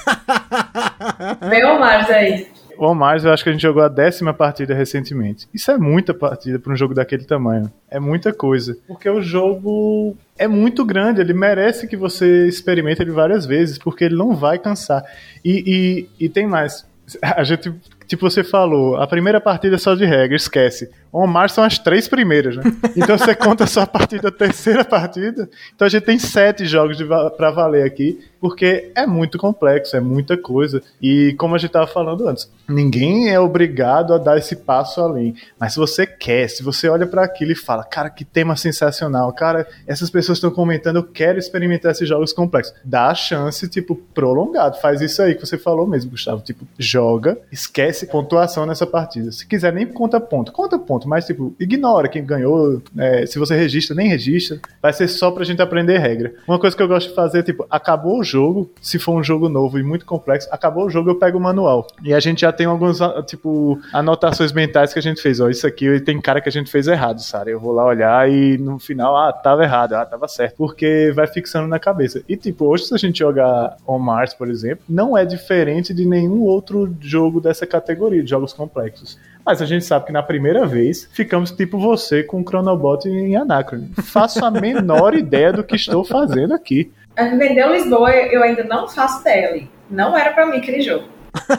Speaker 3: Vem o Mars aí.
Speaker 2: O Mars, eu acho que a gente jogou a décima partida recentemente. Isso é muita partida para um jogo daquele tamanho. É muita coisa. Porque o jogo é muito grande, ele merece que você experimente ele várias vezes, porque ele não vai cansar. E, e, e tem mais. A gente tipo você falou, a primeira partida é só de regra, esquece. Omar são as três primeiras, né? Então você conta só a partir da terceira partida. Então a gente tem sete jogos para valer aqui, porque é muito complexo, é muita coisa. E como a gente estava falando antes, ninguém é obrigado a dar esse passo além. Mas se você quer, se você olha para aquilo e fala, cara, que tema sensacional, cara, essas pessoas estão comentando, eu quero experimentar esses jogos complexos. Dá a chance, tipo, prolongado. Faz isso aí que você falou mesmo, Gustavo. Tipo, joga, esquece pontuação nessa partida. Se quiser, nem conta ponto. Conta ponto, mas, tipo, ignora quem ganhou. É, se você registra, nem registra. Vai ser só pra gente aprender regra. Uma coisa que eu gosto de fazer, tipo, acabou o jogo, se for um jogo novo e muito complexo, acabou o jogo, eu pego o manual. E a gente já tem algumas, tipo, anotações mentais que a gente fez. Ó, isso aqui tem cara que a gente fez errado, Sara. Eu vou lá olhar e no final, ah, tava errado, ah, tava certo. Porque vai fixando na cabeça. E, tipo, hoje se a gente jogar On Mars, por exemplo, não é diferente de nenhum outro jogo dessa categoria de jogos complexos. Mas a gente sabe que na primeira vez ficamos tipo você com o Chronobot em Anacron. Faço a menor ideia do que estou fazendo aqui.
Speaker 3: Vendeu Lisboa, eu ainda não faço tele. Não era para mim aquele jogo.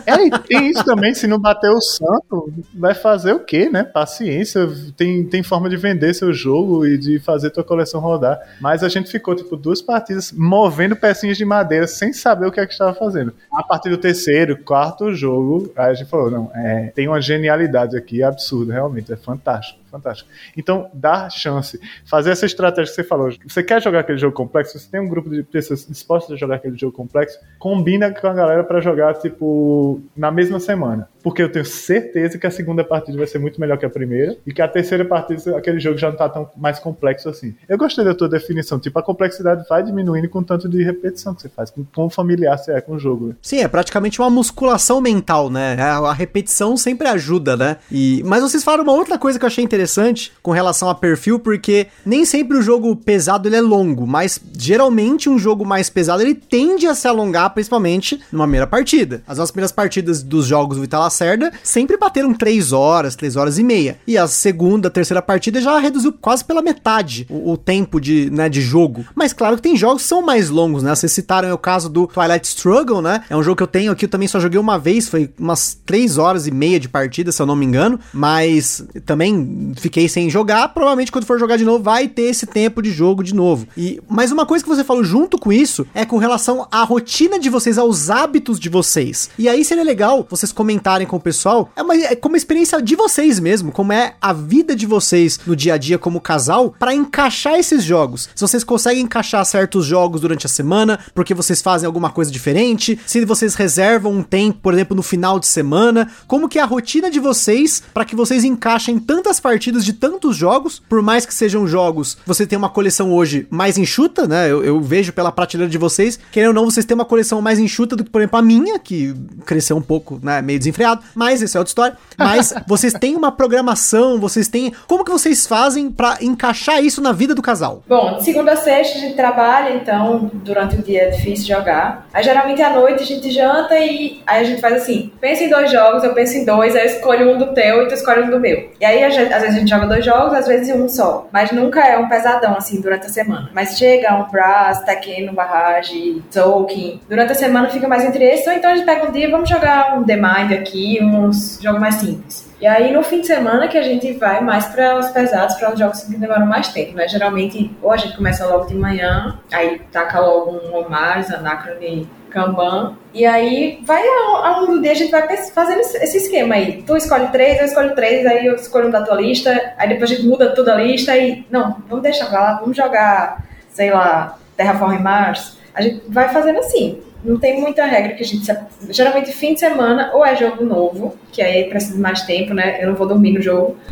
Speaker 2: É, tem isso também, se não bater o santo, vai fazer o quê, né? Paciência, tem, tem forma de vender seu jogo e de fazer tua coleção rodar. Mas a gente ficou, tipo, duas partidas movendo pecinhas de madeira sem saber o que é que estava fazendo. A partir do terceiro, quarto jogo, aí a gente falou, não, é, tem uma genialidade aqui absurda, realmente, é fantástico fantástico. Então, dá chance. Fazer essa estratégia que você falou. Você quer jogar aquele jogo complexo? Você tem um grupo de pessoas dispostas a jogar aquele jogo complexo? Combina com a galera para jogar, tipo, na mesma semana. Porque eu tenho certeza que a segunda partida vai ser muito melhor que a primeira. E que a terceira partida, aquele jogo já não tá tão mais complexo assim. Eu gostei da tua definição. Tipo, a complexidade vai diminuindo com o tanto de repetição que você faz. Com quão familiar você é com o jogo. Né?
Speaker 1: Sim, é praticamente uma musculação mental, né? A repetição sempre ajuda, né? E... Mas vocês falaram uma outra coisa que eu achei interessante interessante com relação a perfil, porque nem sempre o jogo pesado ele é longo, mas geralmente um jogo mais pesado ele tende a se alongar, principalmente numa primeira partida. As nossas primeiras partidas dos jogos do Vital Lacerda sempre bateram 3 horas, 3 horas e meia. E a segunda, terceira partida já reduziu quase pela metade o, o tempo de, né, de jogo. Mas claro que tem jogos que são mais longos, né? Vocês citaram o caso do Twilight Struggle, né? É um jogo que eu tenho aqui, eu também só joguei uma vez, foi umas 3 horas e meia de partida, se eu não me engano. Mas também fiquei sem jogar, provavelmente quando for jogar de novo vai ter esse tempo de jogo de novo. E mas uma coisa que você falou junto com isso é com relação à rotina de vocês, aos hábitos de vocês. E aí seria legal vocês comentarem com o pessoal, é, uma, é como experiência de vocês mesmo, como é a vida de vocês no dia a dia como casal para encaixar esses jogos. Se vocês conseguem encaixar certos jogos durante a semana, porque vocês fazem alguma coisa diferente, se vocês reservam um tempo, por exemplo, no final de semana, como que é a rotina de vocês para que vocês encaixem tantas partidas partidas de tantos jogos, por mais que sejam jogos, você tem uma coleção hoje mais enxuta, né? Eu, eu vejo pela prateleira de vocês, querendo ou não, vocês têm uma coleção mais enxuta do que, por exemplo, a minha, que cresceu um pouco, né? Meio desenfreado, mas isso é outra história. Mas vocês têm uma programação, vocês têm. Como que vocês fazem para encaixar isso na vida do casal?
Speaker 3: Bom, de segunda a sexta a gente trabalha, então durante o dia é difícil jogar. Aí geralmente à noite a gente janta e aí a gente faz assim: pensa em dois jogos, eu penso em dois, aí eu escolho um do teu e tu escolhe um do meu. E aí às vezes a gente joga dois jogos, às vezes um só. Mas nunca é um pesadão, assim, durante a semana. Mas chega um Brass, Tekken, Barrage, Tolkien. Durante a semana fica mais entre esses. Ou então a gente pega um dia, vamos jogar um The Mind aqui, uns jogos mais simples. E aí no fim de semana que a gente vai mais para os pesados, para os jogos que demoram mais tempo, né? Geralmente, ou a gente começa logo de manhã, aí taca logo um Omar, Anacrone Kanban. E aí vai ao, longo do dia a gente vai fazendo esse esquema aí. Tu escolhe três, eu escolho três, aí eu escolho um da tua lista, aí depois a gente muda toda a lista e. Não, vamos deixar pra lá, vamos jogar, sei lá, Terraform Mars. A gente vai fazendo assim. Não tem muita regra que a gente. Geralmente fim de semana ou é jogo novo, que aí precisa de mais tempo, né? Eu não vou dormir no jogo.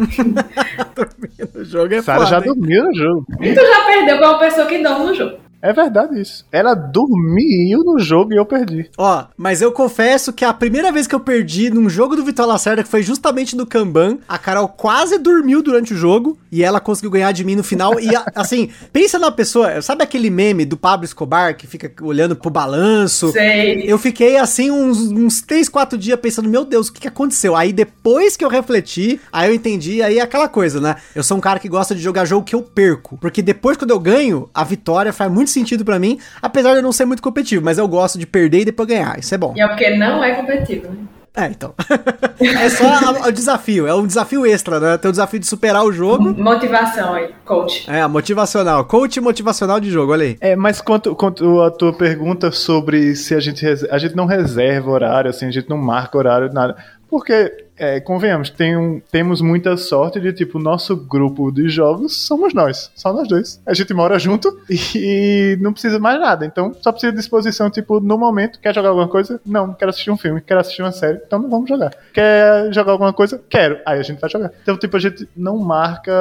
Speaker 1: dormir no jogo é
Speaker 2: Sara já dormiu no jogo.
Speaker 3: E tu já perdeu pra uma pessoa que dorme no jogo.
Speaker 2: É verdade isso. Ela dormiu no jogo e eu perdi.
Speaker 1: Ó, mas eu confesso que a primeira vez que eu perdi num jogo do Vitor Lacerda, que foi justamente no Kanban, a Carol quase dormiu durante o jogo e ela conseguiu ganhar de mim no final. E assim, pensa na pessoa, sabe aquele meme do Pablo Escobar que fica olhando pro balanço?
Speaker 3: Sei.
Speaker 1: Eu fiquei assim uns, uns 3, 4 dias pensando, meu Deus, o que, que aconteceu? Aí depois que eu refleti, aí eu entendi, aí é aquela coisa, né? Eu sou um cara que gosta de jogar jogo que eu perco. Porque depois quando eu ganho, a vitória faz muito sentido para mim, apesar de eu não ser muito competitivo, mas eu gosto de perder e depois ganhar. Isso é bom.
Speaker 3: E é porque não é competitivo, né?
Speaker 1: É, então. é só o desafio, é um desafio extra, né? Tem o desafio de superar o jogo.
Speaker 3: Motivação aí, coach.
Speaker 1: É, motivacional. Coach motivacional de jogo, olha aí.
Speaker 2: É, mas quanto, quanto a tua pergunta sobre se a gente, a gente não reserva horário, assim, a gente não marca horário, nada. Porque é, convenhamos, tem um, temos muita sorte de, tipo, nosso grupo de jogos somos nós, só nós dois. A gente mora junto e não precisa mais nada. Então, só precisa de disposição, tipo, no momento, quer jogar alguma coisa? Não, quero assistir um filme, quero assistir uma série, então não vamos jogar. Quer jogar alguma coisa? Quero. Aí a gente vai jogar. Então, tipo, a gente não marca,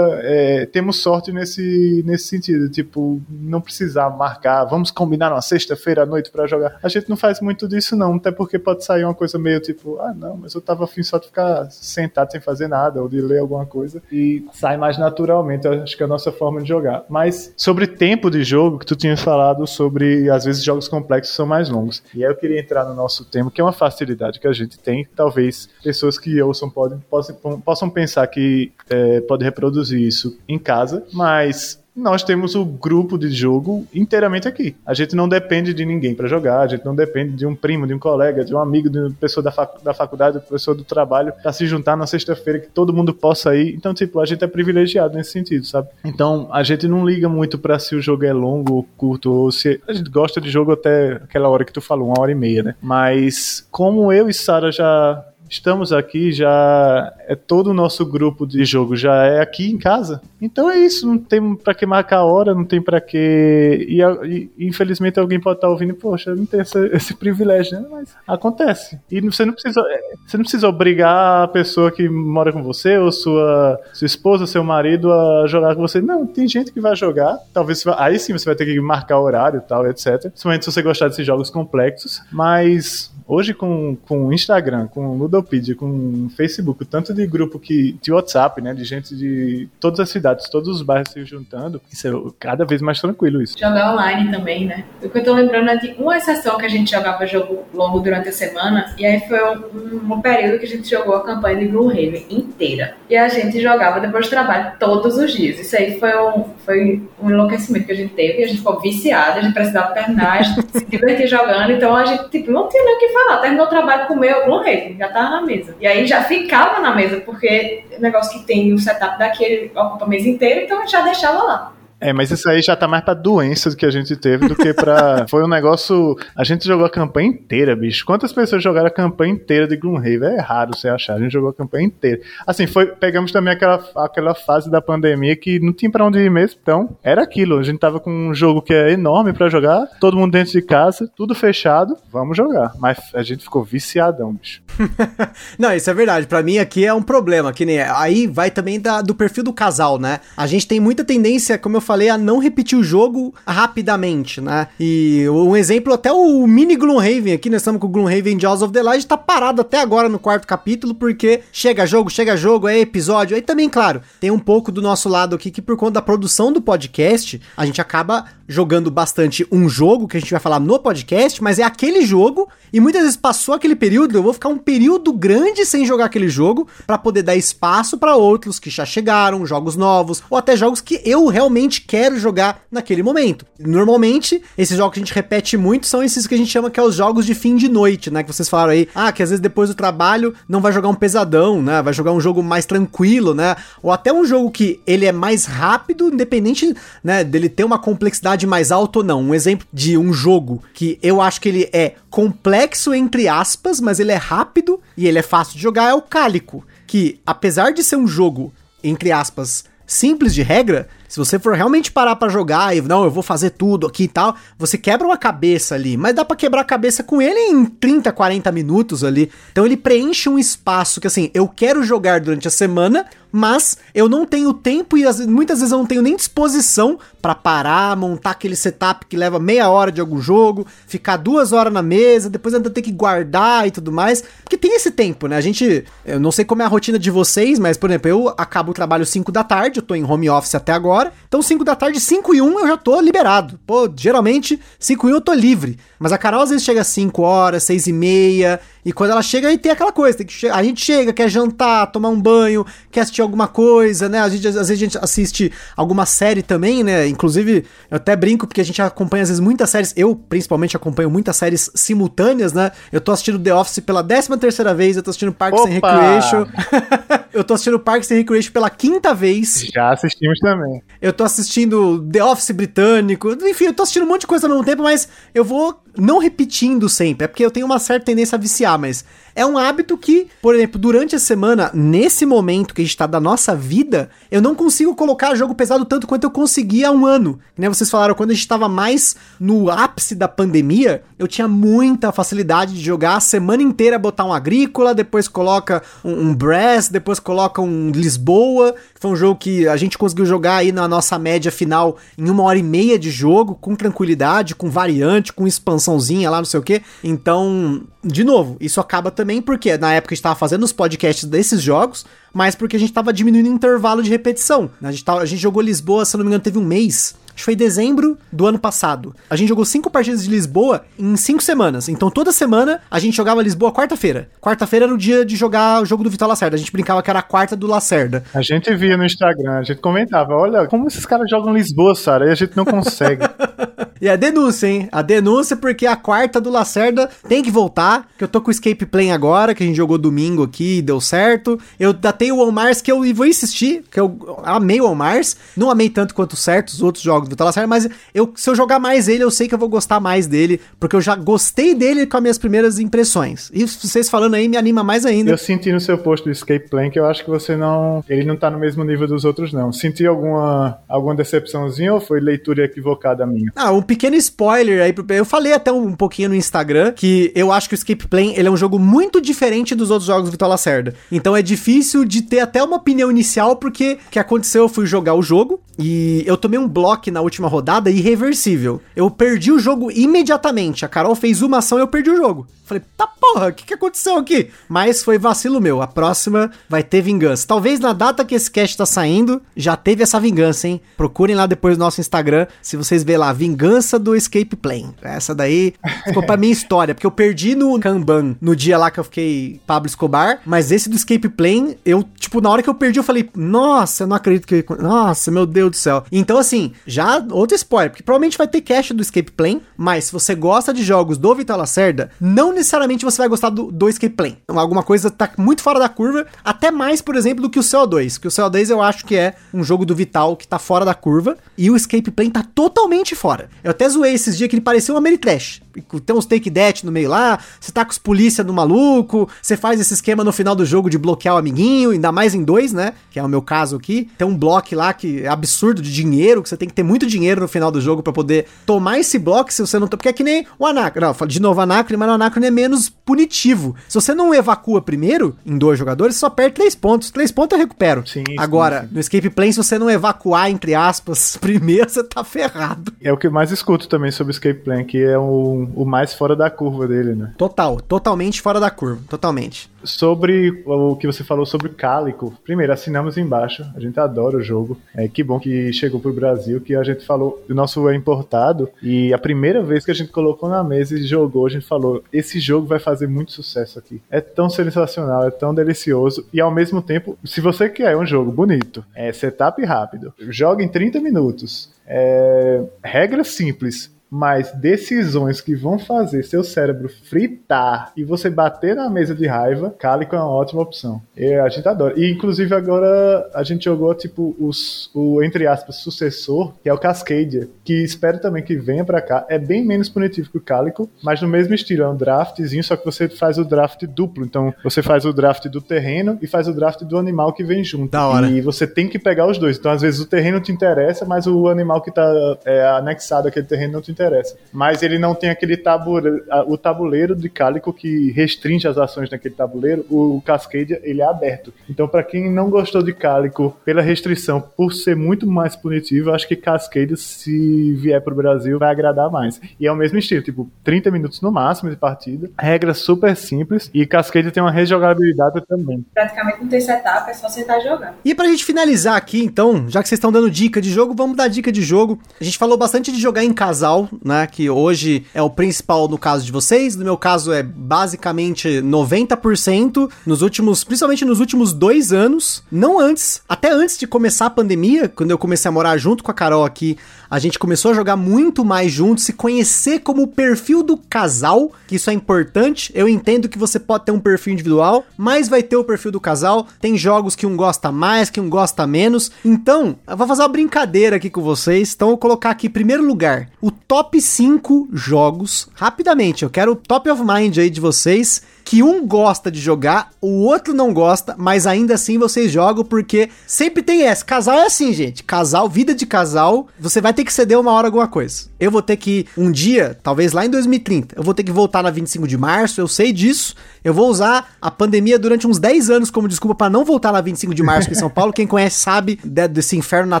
Speaker 2: é, temos sorte nesse, nesse sentido, tipo, não precisar marcar, vamos combinar uma sexta-feira à noite para jogar. A gente não faz muito disso, não, até porque pode sair uma coisa meio tipo, ah, não, mas eu tava afim só ficar sentado sem fazer nada ou de ler alguma coisa e sai mais naturalmente. Acho que é a nossa forma de jogar. Mas sobre tempo de jogo, que tu tinha falado sobre às vezes jogos complexos são mais longos. E aí eu queria entrar no nosso tema, que é uma facilidade que a gente tem. Talvez pessoas que ouçam podem, possam, possam pensar que é, pode reproduzir isso em casa, mas nós temos o grupo de jogo inteiramente aqui. A gente não depende de ninguém para jogar, a gente não depende de um primo, de um colega, de um amigo, de uma pessoa da, fac da faculdade, de uma pessoa do trabalho, para se juntar na sexta-feira que todo mundo possa ir. Então, tipo, a gente é privilegiado nesse sentido, sabe? Então, a gente não liga muito para se o jogo é longo ou curto, ou se a gente gosta de jogo até aquela hora que tu falou, uma hora e meia, né? Mas como eu e Sara já estamos aqui, já é todo o nosso grupo de jogo já é aqui em casa. Então é isso, não tem para que marcar a hora, não tem para que e, e, infelizmente alguém pode estar tá ouvindo, poxa, não tem esse, esse privilégio, né? Mas acontece. E você não precisa você não precisa obrigar a pessoa que mora com você ou sua sua esposa, seu marido a jogar com você. Não, tem gente que vai jogar. Talvez aí sim você vai ter que marcar horário tal, etc. Principalmente se você gostar desses jogos complexos, mas hoje com com Instagram, com Ludopedia, com Facebook, tanto de grupo que de WhatsApp, né, de gente de todas as cidades, todos os bairros se juntando, isso é cada vez mais tranquilo isso.
Speaker 3: Jogar online também, né? O que eu tô lembrando é de uma exceção que a gente jogava jogo longo durante a semana, e aí foi um, um período que a gente jogou a campanha de Gloomhaven inteira. E a gente jogava depois do trabalho todos os dias. Isso aí foi um, foi um enlouquecimento que a gente teve, a gente ficou viciada, a gente precisava terminar, a gente se divertir jogando, então a gente tipo, não tinha nem o que falar. Terminou o trabalho, comeu Gloomhaven, já tava na mesa. E aí já ficava na mesa, porque o negócio que tem o setup daquele ocupa a mesa inteira, então já deixava lá.
Speaker 2: É, mas isso aí já tá mais pra doença que a gente teve do que pra. Foi um negócio. A gente jogou a campanha inteira, bicho. Quantas pessoas jogaram a campanha inteira de Gloomhaven? É raro você achar. A gente jogou a campanha inteira. Assim, foi. Pegamos também aquela, aquela fase da pandemia que não tinha pra onde ir mesmo. Então, era aquilo. A gente tava com um jogo que é enorme pra jogar, todo mundo dentro de casa, tudo fechado. Vamos jogar. Mas a gente ficou viciadão, bicho.
Speaker 1: não, isso é verdade. Pra mim aqui é um problema. Que nem. Aí vai também da, do perfil do casal, né? A gente tem muita tendência, como eu falei a não repetir o jogo rapidamente, né? E um exemplo, até o mini Gloomhaven aqui, nós estamos com o Gloomhaven Jaws of the Light, tá parado até agora no quarto capítulo, porque chega jogo, chega jogo, é episódio. Aí também, claro, tem um pouco do nosso lado aqui que por conta da produção do podcast, a gente acaba jogando bastante um jogo que a gente vai falar no podcast, mas é aquele jogo e muitas vezes passou aquele período, eu vou ficar um período grande sem jogar aquele jogo para poder dar espaço para outros que já chegaram, jogos novos ou até jogos que eu realmente quero jogar naquele momento. Normalmente, esses jogos que a gente repete muito são esses que a gente chama que é os jogos de fim de noite, né, que vocês falaram aí, ah, que às vezes depois do trabalho não vai jogar um pesadão, né, vai jogar um jogo mais tranquilo, né, ou até um jogo que ele é mais rápido, independente, né, dele ter uma complexidade mais alta ou não. Um exemplo de um jogo que eu acho que ele é complexo entre aspas, mas ele é rápido e ele é fácil de jogar é o Cálico, que apesar de ser um jogo entre aspas simples de regra, se você for realmente parar para jogar e não, eu vou fazer tudo aqui e tal, você quebra uma cabeça ali, mas dá para quebrar a cabeça com ele em 30, 40 minutos ali. Então ele preenche um espaço que assim, eu quero jogar durante a semana, mas eu não tenho tempo e muitas vezes eu não tenho nem disposição para parar, montar aquele setup que leva meia hora de algum jogo, ficar duas horas na mesa, depois ainda ter que guardar e tudo mais, tem esse tempo, né? A gente, eu não sei como é a rotina de vocês, mas por exemplo, eu acabo o trabalho 5 da tarde, eu tô em home office até agora. Então 5 da tarde, 5 e 1 eu já tô liberado. Pô, geralmente 5 e 1 eu tô livre. Mas a Carol às vezes chega às 5 horas, 6 e meia. E quando ela chega, aí tem aquela coisa, tem que a gente chega, quer jantar, tomar um banho, quer assistir alguma coisa, né? A gente, às vezes a gente assiste alguma série também, né? Inclusive, eu até brinco porque a gente acompanha às vezes muitas séries, eu principalmente acompanho muitas séries simultâneas, né? Eu tô assistindo The Office pela 13 terceira vez, eu tô assistindo Parks and
Speaker 2: Opa!
Speaker 1: Recreation. eu tô assistindo Parks and Recreation pela quinta vez.
Speaker 2: Já assistimos também.
Speaker 1: Eu tô assistindo The Office britânico. Enfim, eu tô assistindo um monte de coisa ao mesmo tempo, mas eu vou não repetindo sempre. É porque eu tenho uma certa tendência a viciar, mas é um hábito que, por exemplo, durante a semana, nesse momento que a gente tá da nossa vida, eu não consigo colocar jogo pesado tanto quanto eu conseguia há um ano. Nem vocês falaram, quando a gente tava mais no ápice da pandemia, eu tinha muita facilidade de jogar a semana inteira, botar um agrícola, depois coloca um, um Brass, depois coloca um Lisboa, foi um jogo que a gente conseguiu jogar aí na nossa média final em uma hora e meia de jogo, com tranquilidade, com variante, com expansãozinha lá, não sei o que. Então, de novo, isso acaba também porque na época a gente tava fazendo os podcasts desses jogos, mas porque a gente tava diminuindo o intervalo de repetição. A gente, tava, a gente jogou Lisboa, se não me engano, teve um mês. Acho que foi em dezembro do ano passado. A gente jogou cinco partidas de Lisboa em cinco semanas. Então toda semana a gente jogava Lisboa quarta-feira. Quarta-feira era o dia de jogar o jogo do Vitor Lacerda. A gente brincava que era a quarta do Lacerda.
Speaker 2: A gente via no Instagram, a gente comentava, olha, como esses caras jogam Lisboa, Sara, e a gente não consegue.
Speaker 1: E a denúncia, hein? A denúncia porque a quarta do Lacerda tem que voltar. Que eu tô com o Escape Plane agora, que a gente jogou domingo aqui e deu certo. Eu datei o On Mars, que eu vou insistir, que eu amei o On Mars. Não amei tanto quanto certos outros jogos do Vitor Lacerda, mas eu, se eu jogar mais ele, eu sei que eu vou gostar mais dele, porque eu já gostei dele com as minhas primeiras impressões. E vocês falando aí me anima mais ainda.
Speaker 2: Eu senti no seu post do Escape Plan que eu acho que você não. Ele não tá no mesmo nível dos outros, não. Senti alguma, alguma decepçãozinha ou foi leitura equivocada minha?
Speaker 1: Ah, um pequeno spoiler aí. Eu falei até um pouquinho no Instagram que eu acho que o Escape Plane ele é um jogo muito diferente dos outros jogos do Vitor Lacerda. Então é difícil de ter até uma opinião inicial, porque o que aconteceu? Eu fui jogar o jogo e eu tomei um bloco na última rodada irreversível. Eu perdi o jogo imediatamente. A Carol fez uma ação e eu perdi o jogo. Falei, tá porra, o que, que aconteceu aqui? Mas foi vacilo meu. A próxima vai ter vingança. Talvez na data que esse cast tá saindo, já teve essa vingança, hein? Procurem lá depois no nosso Instagram, se vocês verem lá, Vingança do Escape Plane. Essa daí ficou pra minha história, porque eu perdi no Kanban no dia lá que eu fiquei Pablo Escobar, mas esse do Escape Plane, eu, tipo, na hora que eu perdi, eu falei, nossa, eu não acredito que. Nossa, meu Deus do céu. Então, assim, já outro spoiler, porque provavelmente vai ter cast do Escape Plane, mas se você gosta de jogos do Vital Lacerda, não necessariamente você vai gostar do, do Escape Plane. Então, alguma coisa tá muito fora da curva, até mais, por exemplo, do que o CO2. Que o CO2 eu acho que é um jogo do Vital que tá fora da curva, e o Escape Plane tá totalmente fora. Eu até zoei esses dias que ele parecia uma Ameritrash. Tem uns take that no meio lá, você tá com os polícia no maluco, você faz esse esquema no final do jogo de bloquear o amiguinho, ainda mais em dois, né? Que é o meu caso aqui. Tem um bloco lá que é absurdo de dinheiro, que você tem que ter muito dinheiro no final do jogo pra poder tomar esse bloco se você não... Porque é que nem o Anacron. Não, de novo Anacron, mas o Anacron é menos punitivo. Se você não evacua primeiro, em dois jogadores, você só perde três pontos. Três pontos eu recupero.
Speaker 2: Sim, sim,
Speaker 1: Agora,
Speaker 2: sim.
Speaker 1: no Escape Plane, se você não evacuar, entre aspas, primeiro, você tá ferrado.
Speaker 2: É o que mais escuto também sobre Escape Plan, que é o, o mais fora da curva dele, né?
Speaker 1: Total, totalmente fora da curva, totalmente.
Speaker 2: Sobre o que você falou sobre Cálico, primeiro, assinamos embaixo, a gente adora o jogo, é que bom que chegou pro Brasil, que a gente falou, o nosso é importado, e a primeira vez que a gente colocou na mesa e jogou, a gente falou, esse jogo vai fazer muito sucesso aqui. É tão sensacional, é tão delicioso, e ao mesmo tempo, se você quer um jogo bonito, é setup rápido, joga em 30 minutos, é, regras simples, mas decisões que vão fazer seu cérebro fritar e você bater na mesa de raiva, Cálico é uma ótima opção. E a gente adora. E inclusive agora a gente jogou tipo os, o entre aspas sucessor, que é o Cascadia, que espero também que venha pra cá. É bem menos punitivo que o Cálico, mas no mesmo estilo, é um draftzinho, só que você faz o draft duplo. Então você faz o draft do terreno e faz o draft do animal que vem junto.
Speaker 1: Da hora.
Speaker 2: E você tem que pegar os dois. Então às vezes o terreno te interessa, mas o animal que tá é, anexado àquele terreno não te interessa. Mas ele não tem aquele tabuleiro, o tabuleiro de cálico que restringe as ações naquele tabuleiro. O Cascadia, ele é aberto. Então, para quem não gostou de cálico pela restrição, por ser muito mais punitivo, acho que Cascadia, se vier pro Brasil, vai agradar mais. E é o mesmo estilo, tipo, 30 minutos no máximo de partida. Regra super simples. E Cascadia tem uma rejogabilidade também.
Speaker 3: Praticamente não tem setup, é só sentar e jogar.
Speaker 1: E pra gente finalizar aqui, então, já que vocês estão dando dica de jogo, vamos dar dica de jogo. A gente falou bastante de jogar em casal, né? Que hoje é o principal no caso de vocês. No meu caso é basicamente 90% nos últimos, principalmente nos últimos dois anos. Não antes, até antes de começar a pandemia, quando eu comecei a morar junto com a Carol aqui, a gente começou a jogar muito mais juntos, se conhecer como o perfil do casal, que isso é importante. Eu entendo que você pode ter um perfil individual, mas vai ter o perfil do casal. Tem jogos que um gosta mais, que um gosta menos. Então, eu vou fazer uma brincadeira aqui com vocês. Então, eu vou colocar aqui, primeiro lugar, o top 5 jogos. Rapidamente, eu quero top of mind aí de vocês que um gosta de jogar, o outro não gosta, mas ainda assim vocês jogam porque sempre tem essa. Casal é assim, gente. Casal, vida de casal, você vai ter que ceder uma hora alguma coisa. Eu vou ter que um dia, talvez lá em 2030, eu vou ter que voltar na 25 de março, eu sei disso. Eu vou usar a pandemia durante uns 10 anos como desculpa para não voltar na 25 de março aqui em São Paulo. Quem conhece sabe desse inferno na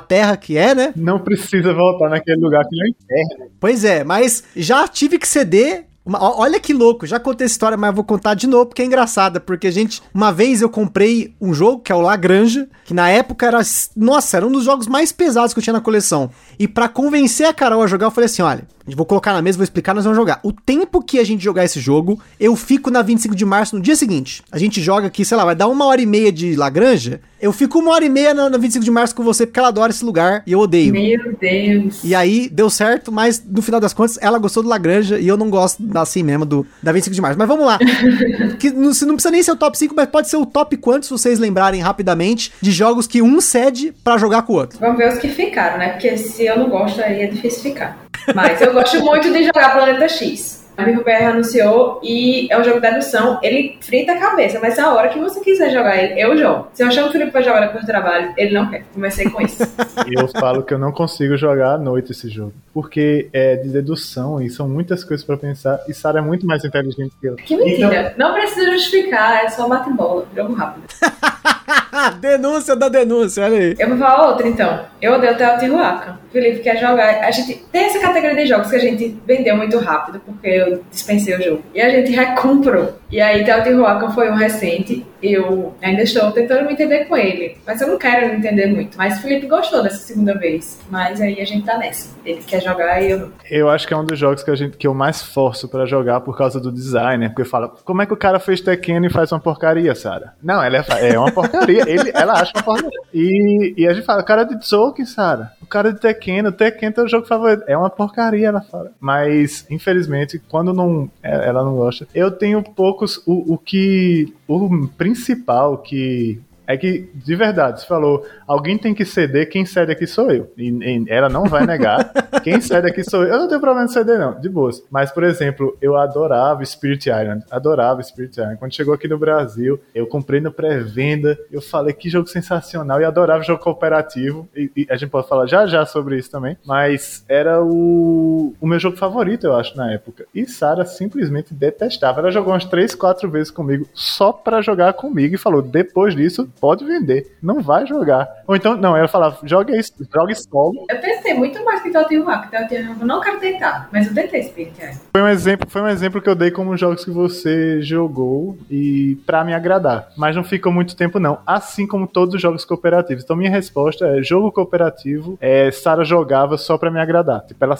Speaker 1: terra que é, né?
Speaker 2: Não precisa voltar naquele lugar que não é inferno.
Speaker 1: Pois é, mas já tive que ceder uma, olha que louco, já contei essa história, mas vou contar de novo porque é engraçada. Porque, gente, uma vez eu comprei um jogo que é o Lagrange, que na época era. Nossa, era um dos jogos mais pesados que eu tinha na coleção. E para convencer a Carol a jogar, eu falei assim: olha, vou colocar na mesa, vou explicar, nós vamos jogar. O tempo que a gente jogar esse jogo, eu fico na 25 de março no dia seguinte. A gente joga aqui, sei lá, vai dar uma hora e meia de Lagrange. Eu fico uma hora e meia na, na 25 de março com você porque ela adora esse lugar e eu odeio.
Speaker 3: Meu Deus.
Speaker 1: E aí deu certo, mas no final das contas ela gostou do Lagrange e eu não gosto assim mesmo do da 25 de março. Mas vamos lá. que não, não precisa nem ser o top 5, mas pode ser o top quantos vocês lembrarem rapidamente de jogos que um cede para jogar com o outro.
Speaker 3: Vamos ver os que ficaram, né? Porque se eu não gosto aí é difícil ficar. Mas eu gosto muito de jogar Planeta X. A Amigo BR anunciou e é um jogo de dedução. Ele frita a cabeça, mas a hora que você quiser jogar ele, eu jogo. Se eu achar que o Felipe vai jogar depois do trabalho, ele não quer. Comecei com isso.
Speaker 2: eu falo que eu não consigo jogar à noite esse jogo. Porque é de dedução e são muitas coisas pra pensar. E Sara é muito mais inteligente que eu.
Speaker 3: Que mentira. Então... Não precisa justificar, é só bate bola. Jogo rápido.
Speaker 1: denúncia da denúncia, olha aí.
Speaker 3: Eu vou falar outra então. Eu odeio Teotihuacan. Felipe quer jogar. A gente tem essa categoria de jogos que a gente vendeu muito rápido, porque eu dispensei o jogo. E a gente recomprou. E aí, Teotihuacan foi um recente. Eu ainda estou tentando me entender com ele. Mas eu não quero me entender muito. Mas o Felipe gostou dessa segunda vez. Mas aí a gente tá nessa. Ele quer jogar e eu.
Speaker 2: Eu acho que é um dos jogos que, a gente, que eu mais forço para jogar por causa do design. Né? Porque fala, como é que o cara fez Tekken e faz uma porcaria, Sara? Não, ela é, é uma porcaria. ele, ela acha uma porcaria. E, e a gente fala, o cara de Tsoki, Sara. O cara de Tekken, o Tekken é o jogo favorito. É uma porcaria, ela fala. Mas, infelizmente, quando não, é, ela não gosta, eu tenho poucos. O, o que. O principal que é que, de verdade, você falou, alguém tem que ceder, quem cede aqui sou eu. E, e ela não vai negar. quem cede aqui sou eu. Eu não tenho problema de ceder, não, de boas. Mas, por exemplo, eu adorava Spirit Island. Adorava Spirit Island. Quando chegou aqui no Brasil, eu comprei no pré-venda. Eu falei que jogo sensacional e adorava jogo cooperativo. E, e, a gente pode falar já já sobre isso também. Mas era o, o meu jogo favorito, eu acho, na época. E Sara simplesmente detestava. Ela jogou umas 3, 4 vezes comigo só pra jogar comigo e falou: depois disso, pode vender, não vai jogar. Ou então, não, ela falava, joga isso, joga solo.
Speaker 3: Eu pensei muito mais que Teotihuacan, Teotihuacan não quero tentar, mas eu tentei Spirit
Speaker 2: Foi um exemplo, foi um exemplo que eu dei como jogos que você jogou e para me agradar, mas não ficou muito tempo não, assim como todos os jogos cooperativos. Então minha resposta é jogo cooperativo, é, Sara jogava só para me agradar. Tipo, ela,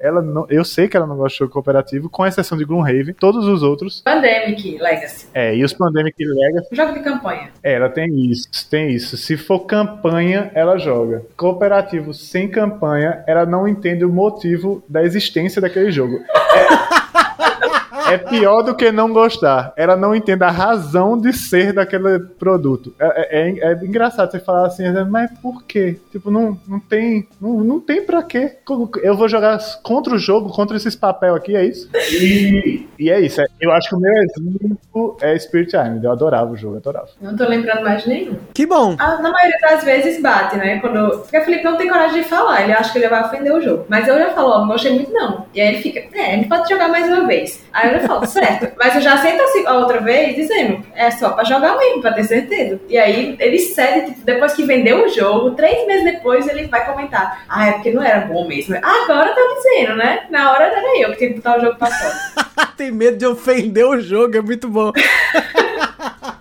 Speaker 2: ela não, eu sei que ela não gosta de jogo cooperativo, com exceção de Gloomhaven, todos os outros.
Speaker 3: Pandemic Legacy.
Speaker 2: É, e os Pandemic Legacy.
Speaker 3: Jogo de campanha.
Speaker 2: É, ela tem isso, tem isso. Se for campanha, ela joga. Cooperativo sem campanha, ela não entende o motivo da existência daquele jogo. É... É pior do que não gostar. Ela não entende a razão de ser daquele produto. É, é, é, é engraçado você falar assim, mas por quê? Tipo, não, não tem. Não, não tem pra quê. Eu vou jogar contra o jogo, contra esses papel aqui, é isso? E, e é isso. É, eu acho que o meu exemplo é Spirit Island. Eu adorava o jogo, adorava.
Speaker 3: Não tô lembrando mais nenhum.
Speaker 1: Que bom.
Speaker 3: Ah, na maioria das vezes bate, né? Quando. Porque o Felipe não tem coragem de falar. Ele acha que ele vai ofender o jogo. Mas eu já falo, ó, não gostei muito, não. E aí ele fica, é, gente pode jogar mais uma vez. Aí eu eu falo, certo. Mas eu já sento assim a outra vez dizendo, é só pra jogar mesmo, pra ter certeza. E aí ele cede, tipo, depois que vendeu o jogo, três meses depois ele vai comentar. Ah, é porque não era bom mesmo. Agora tá dizendo, né? Na hora era eu que tinha que botar o jogo pra fora.
Speaker 1: Tem medo de ofender o jogo, é muito bom.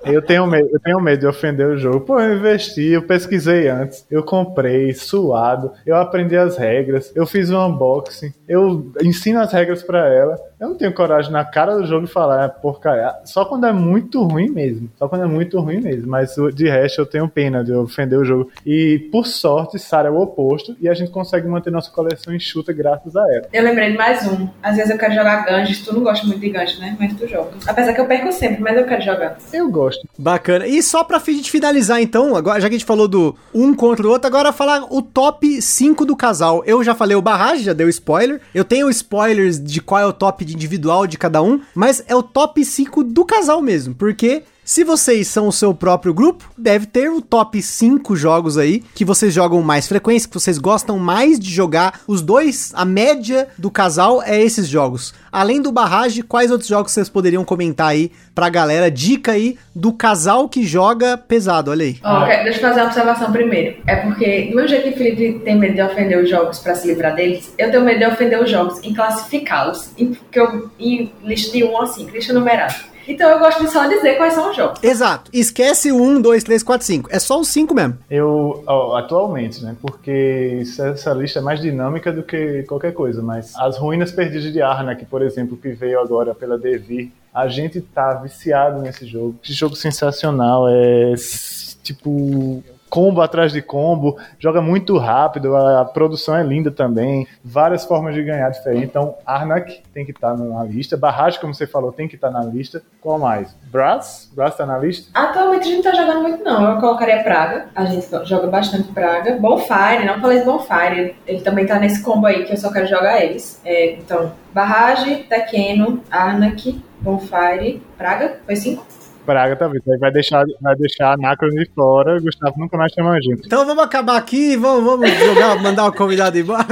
Speaker 2: Eu tenho, medo, eu tenho medo de ofender o jogo. Pô, eu investi, eu pesquisei antes, eu comprei, suado, eu aprendi as regras, eu fiz um unboxing, eu ensino as regras para ela. Eu não tenho coragem na cara do jogo de falar, é porcaria. Só quando é muito ruim mesmo. Só quando é muito ruim mesmo. Mas de resto eu tenho pena de ofender o jogo. E por sorte, Sara é o oposto e a gente consegue manter nossa coleção enxuta graças a ela.
Speaker 3: Eu lembrei de mais um. Às vezes eu quero jogar Ganges. Tu não gosta muito de Ganges, né? Mas tu joga. Apesar que eu perco sempre, mas eu quero jogar.
Speaker 2: Eu gosto.
Speaker 1: Bacana. E só pra de finalizar, então, agora, já que a gente falou do um contra o outro, agora falar o top 5 do casal. Eu já falei o barragem, já deu spoiler. Eu tenho spoilers de qual é o top de individual de cada um, mas é o top 5 do casal mesmo, porque se vocês são o seu próprio grupo, deve ter o top 5 jogos aí que vocês jogam mais frequência, que vocês gostam mais de jogar. Os dois, a média do casal é esses jogos. Além do Barrage, quais outros jogos vocês poderiam comentar aí pra galera? Dica aí do casal que joga pesado, olha aí.
Speaker 3: Deixa eu fazer uma observação primeiro. É porque, do meu jeito que o Felipe tem medo de ofender os jogos pra se livrar deles, eu tenho medo de ofender os jogos em classificá-los, em, em lista de 1 a 5, lista numerada. Então eu gosto de só dizer quais são os jogos.
Speaker 1: Exato. Esquece o 1, 2, 3, 4, 5. É só os 5 mesmo.
Speaker 2: Eu, ó, atualmente, né? Porque essa lista é mais dinâmica do que qualquer coisa, mas as ruínas perdidas de Arnak, por exemplo, que veio agora pela Devir, a gente tá viciado nesse jogo. Que jogo sensacional. É tipo combo atrás de combo, joga muito rápido, a, produção é linda também, várias formas de ganhar diferentes. Então, Arnak tem que estar tá na lista, Barrage, como você falou, tem que estar tá na lista. Qual mais? Brass? Brass tá na lista?
Speaker 3: Atualmente a gente tá jogando muito não, eu colocaria Praga, a gente joga bastante Praga. Bonfire, não falei de Bonfire, ele também tá nesse combo aí que eu só quero jogar eles. É, então, Barrage, Tequeno, Arnak, Bonfire, Praga, foi cinco?
Speaker 2: Praga talvez. Aí vai deixar, vai deixar a Nacron de fora, Gustavo nunca mais chama a gente.
Speaker 1: Então vamos acabar aqui, vamos, vamos jogar, mandar o convidado embora.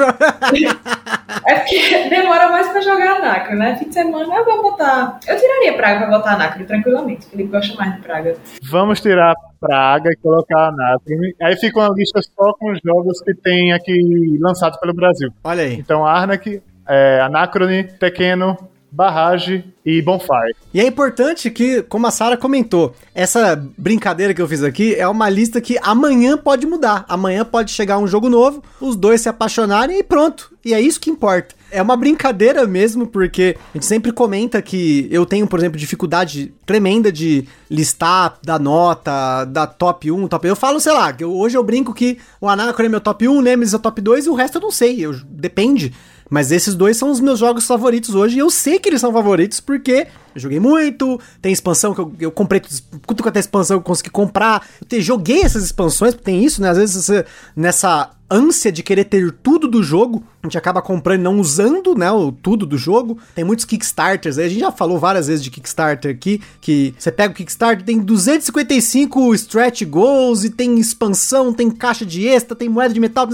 Speaker 3: É porque demora mais pra jogar a Nacro, né? Fim de semana eu vou botar. Eu tiraria Praga pra botar a Nacro tranquilamente. O Felipe gosta mais de Praga.
Speaker 2: Vamos tirar Praga e colocar a Nacro. Aí fica uma lista só com os jogos que tem aqui lançados pelo Brasil.
Speaker 1: Olha aí.
Speaker 2: Então Arnak, é, Anacrone, Pequeno, Barrage e Bonfire.
Speaker 1: E é importante que, como a Sara comentou, essa brincadeira que eu fiz aqui é uma lista que amanhã pode mudar. Amanhã pode chegar um jogo novo, os dois se apaixonarem e pronto. E é isso que importa. É uma brincadeira mesmo, porque a gente sempre comenta que eu tenho, por exemplo, dificuldade tremenda de listar, da nota, da top 1, top. Eu falo, sei lá, hoje eu brinco que o Anacron é meu top 1, o Nemesis é o top 2 e o resto eu não sei. Eu, depende. Mas esses dois são os meus jogos favoritos hoje e eu sei que eles são favoritos porque eu joguei muito, tem expansão que eu, eu comprei, tudo quanto é expansão eu consegui comprar. Eu te, joguei essas expansões, tem isso, né? Às vezes você, nessa ânsia de querer ter tudo do jogo, a gente acaba comprando não usando, né, o tudo do jogo. Tem muitos Kickstarters, aí a gente já falou várias vezes de Kickstarter aqui, que você pega o Kickstarter, tem 255 stretch goals e tem expansão, tem caixa de extra, tem moeda de metal,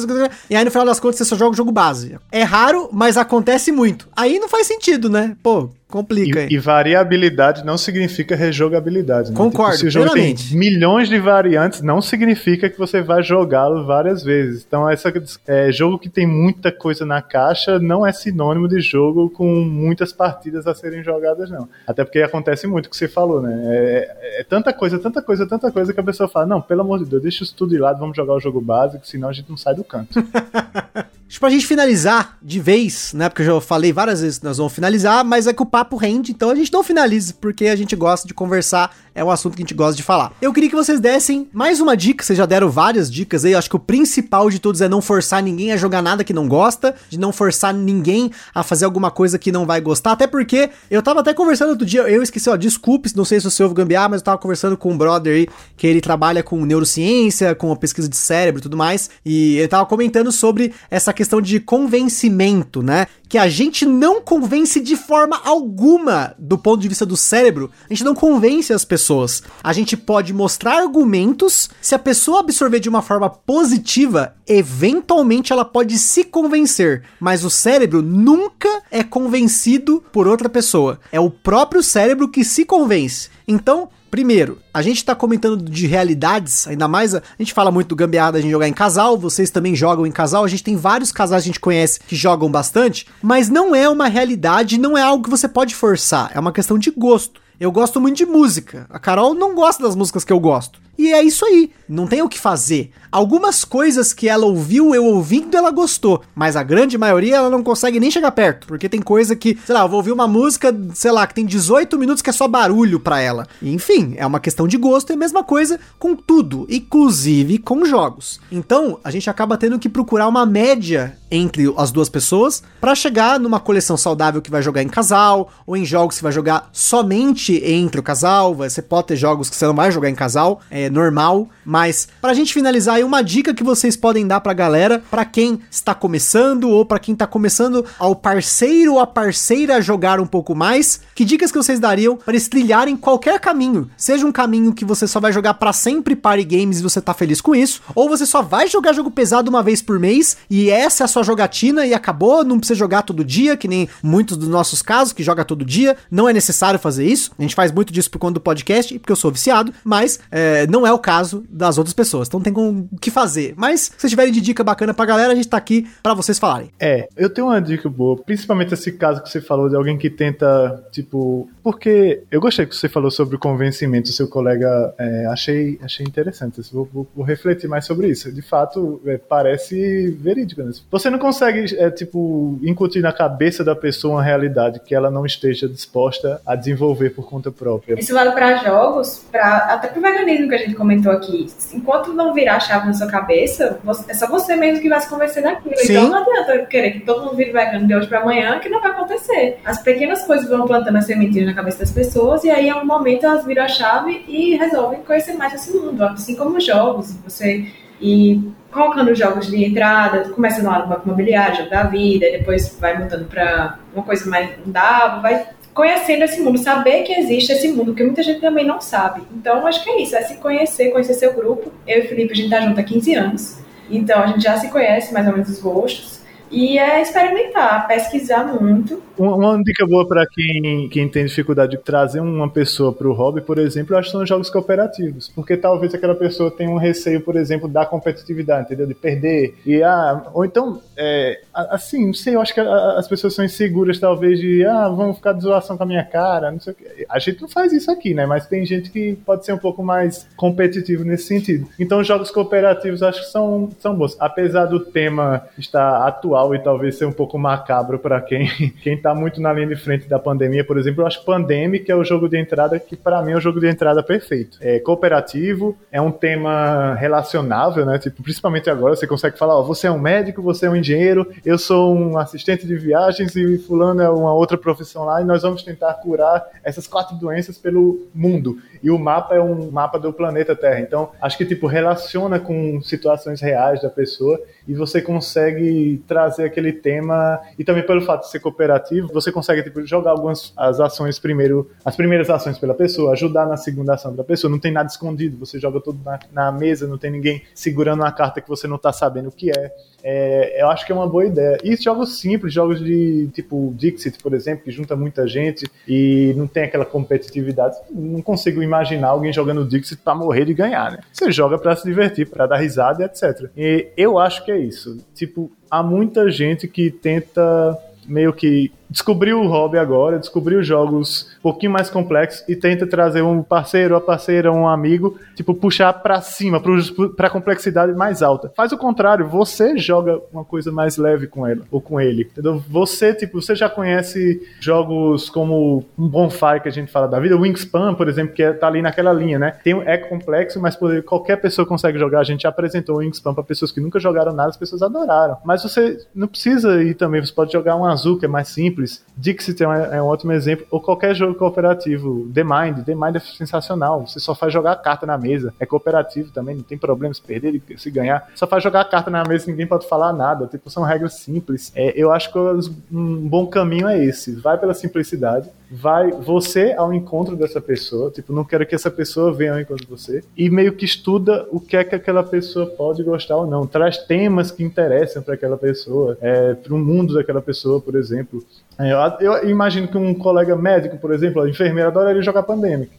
Speaker 1: e aí no final das contas você só joga o jogo base. É raro, mas acontece muito. Aí não faz sentido, né? Pô, complica.
Speaker 2: E, e, variabilidade não significa rejogabilidade. Né?
Speaker 1: Concordo, tipo,
Speaker 2: se o jogo tem milhões de variantes, não significa que você vai jogá-lo várias vezes. Então, essa é, jogo que tem muita coisa na caixa não é sinônimo de jogo com muitas partidas a serem jogadas, não. Até porque acontece muito o que você falou, né? É, é, é, tanta coisa, tanta coisa, tanta coisa que a pessoa fala, não, pelo amor de Deus, deixa isso tudo de lado, vamos jogar o jogo básico, senão a gente não sai do canto.
Speaker 1: Pra gente finalizar de vez, né? Porque eu já falei várias vezes que nós vamos finalizar, mas é que o papo rende, então a gente não finaliza, porque a gente gosta de conversar, é um assunto que a gente gosta de falar. Eu queria que vocês dessem mais uma dica, vocês já deram várias dicas aí, acho que o principal de todos é não forçar ninguém a jogar nada que não gosta, de não forçar ninguém a fazer alguma coisa que não vai gostar, até porque eu tava até conversando outro dia, eu esqueci, ó, desculpe, não sei se você ouve gambiar, mas eu tava conversando com um brother aí, que ele trabalha com neurociência, com a pesquisa de cérebro e tudo mais, e ele tava comentando sobre essa questão de convencimento, né? Que a gente não convence de forma alguma do ponto de vista do cérebro, a gente não convence as pessoas. A gente pode mostrar argumentos, se a pessoa absorver de uma forma positiva, eventualmente ela pode se convencer, mas o cérebro nunca é convencido por outra pessoa. É o próprio cérebro que se convence. Então, Primeiro, a gente tá comentando de realidades, ainda mais a, gente fala muito do gambiarra de jogar em casal, vocês também jogam em casal, a gente tem vários casais que a gente conhece que jogam bastante, mas não é uma realidade, não é algo que você pode forçar, é uma questão de gosto. Eu gosto muito de música. A Carol não gosta das músicas que eu gosto. E é isso aí, não tem o que fazer. Algumas coisas que ela ouviu, eu ouvindo, ela gostou, mas a grande maioria ela não consegue nem chegar perto, porque tem coisa que, sei lá, eu vou ouvir uma música, sei lá, que tem 18 minutos que é só barulho para ela. Enfim, é uma questão de gosto e a mesma coisa com tudo, inclusive com jogos. Então, a gente acaba tendo que procurar uma média entre as duas pessoas para chegar numa coleção saudável que vai jogar em casal ou em jogos que vai jogar somente entre o casal. Você pode ter jogos que você não vai jogar em casal, é normal, mas pra gente finalizar aí uma dica que vocês podem dar pra galera, para quem está começando ou para quem tá começando ao parceiro ou a parceira jogar um pouco mais, que dicas que vocês dariam para eles trilharem qualquer caminho? Seja um caminho que você só vai jogar para sempre party games e você tá feliz com isso, ou você só vai jogar jogo pesado uma vez por mês e essa é a sua jogatina e acabou, não precisa jogar todo dia, que nem muitos dos nossos casos que joga todo dia, não é necessário fazer isso. A gente faz muito disso por conta do podcast e porque eu sou viciado, mas é, não é o caso das outras pessoas. Então tem o que fazer. Mas se vocês tiverem de dica bacana pra galera, a gente tá aqui para vocês falarem.
Speaker 2: É, eu tenho uma dica boa, principalmente esse caso que você falou de alguém que tenta, tipo, porque eu gostei que você falou sobre o convencimento do seu colega, é, achei, achei interessante. Vou, vou, vou, refletir mais sobre isso. De fato, é, parece verídico. Né? Você não consegue, é, tipo, incutir na cabeça da pessoa uma realidade que ela não esteja disposta a desenvolver por conta própria.
Speaker 3: Isso vale para jogos, pra, até pro veganismo que a gente comentou aqui. Enquanto não virar a chave na sua cabeça, você, é só você mesmo que vai se convencer daquilo. Sim. Então não adianta querer que todo mundo vire vegano de hoje para amanhã, que não vai acontecer. As pequenas coisas vão plantando a sementinha na cabeça das pessoas, e aí, a um momento, elas viram a chave e resolvem conhecer mais esse mundo. Assim como os jogos. Você. E colocando jogos de entrada, começa no lado banco imobiliário, jogo da vida, depois vai mudando para uma coisa mais dava, vai conhecendo esse mundo, saber que existe esse mundo, porque muita gente também não sabe. Então, acho que é isso, é se conhecer, conhecer seu grupo. Eu e o Felipe, a gente tá junto há 15 anos, então a gente já se conhece mais ou menos os gostos. E é experimentar, pesquisar muito.
Speaker 2: Uma, dica boa para quem, quem tem dificuldade de trazer uma pessoa para o hobby, por exemplo, eu acho que são jogos cooperativos. Porque talvez aquela pessoa tenha um receio, por exemplo, da competitividade, entendeu? De perder. E, ah, ou então, é, assim, não sei, eu acho que as pessoas são inseguras, talvez, de, ah, vamos ficar de zoação com a minha cara, não sei o quê. A gente não faz isso aqui, né? Mas tem gente que pode ser um pouco mais competitivo nesse sentido. Então, jogos cooperativos acho que são, são bons. Apesar do tema estar atual, e talvez ser um pouco macabro para quem quem tá muito na linha de frente da pandemia, por exemplo, eu acho Pandemic é o jogo de entrada que para mim é o jogo de entrada perfeito. É cooperativo, é um tema relacionável, né? Tipo, principalmente agora você consegue falar, ó, você é um médico, você é um engenheiro, eu sou um assistente de viagens e fulano é uma outra profissão lá e nós vamos tentar curar essas quatro doenças pelo mundo. E o mapa é um mapa do planeta Terra. Então, acho que tipo relaciona com situações reais da pessoa e você consegue trazer aquele tema e também pelo fato de ser cooperativo, você consegue tipo, jogar algumas as ações primeiro, as primeiras ações pela pessoa, ajudar na segunda ação da pessoa, não tem nada escondido, você joga tudo na, na mesa, não tem ninguém segurando uma carta que você não está sabendo o que é. é. Eu acho que é uma boa ideia. E jogos simples, jogos de tipo Dixit, por exemplo, que junta muita gente e não tem aquela competitividade, não consigo imaginar alguém jogando Dixit para morrer de ganhar, né? Você joga para se divertir, para dar risada etc. E eu acho que é isso. Tipo, há muita gente que tenta meio que descobriu o hobby agora, descobriu jogos um pouquinho mais complexos e tenta trazer um parceiro, a parceira, um amigo, tipo, puxar para cima, para complexidade mais alta. Faz o contrário, você joga uma coisa mais leve com ela ou com ele, entendeu? Você, tipo, você já conhece jogos como um Bonfire que a gente fala da vida, Wingspan, por exemplo, que é, tá ali naquela linha, né? Tem, é complexo, mas qualquer pessoa consegue jogar. A gente apresentou o Wingspan para pessoas que nunca jogaram nada, as pessoas adoraram. Mas você não precisa ir também, você pode jogar um azul que é mais simples simples. Dixit é um, é um ótimo exemplo. Ou qualquer jogo cooperativo. The Mind. The Mind é sensacional. Você só faz jogar carta na mesa. É cooperativo também, não tem problema se perder e se ganhar. Só faz jogar carta na mesa ninguém pode falar nada. Tipo, são regras simples. É, eu acho que um bom caminho é esse. Vai pela simplicidade vai você ao encontro dessa pessoa, tipo, não quero que essa pessoa venha ao encontro de você, e meio que estuda o que é que aquela pessoa pode gostar ou não, traz temas que interessam para aquela pessoa, é, para o mundo daquela pessoa, por exemplo. É, Eu, eu imagino que um colega médico, por exemplo, a enfermeira adoraria jogar Pandemic.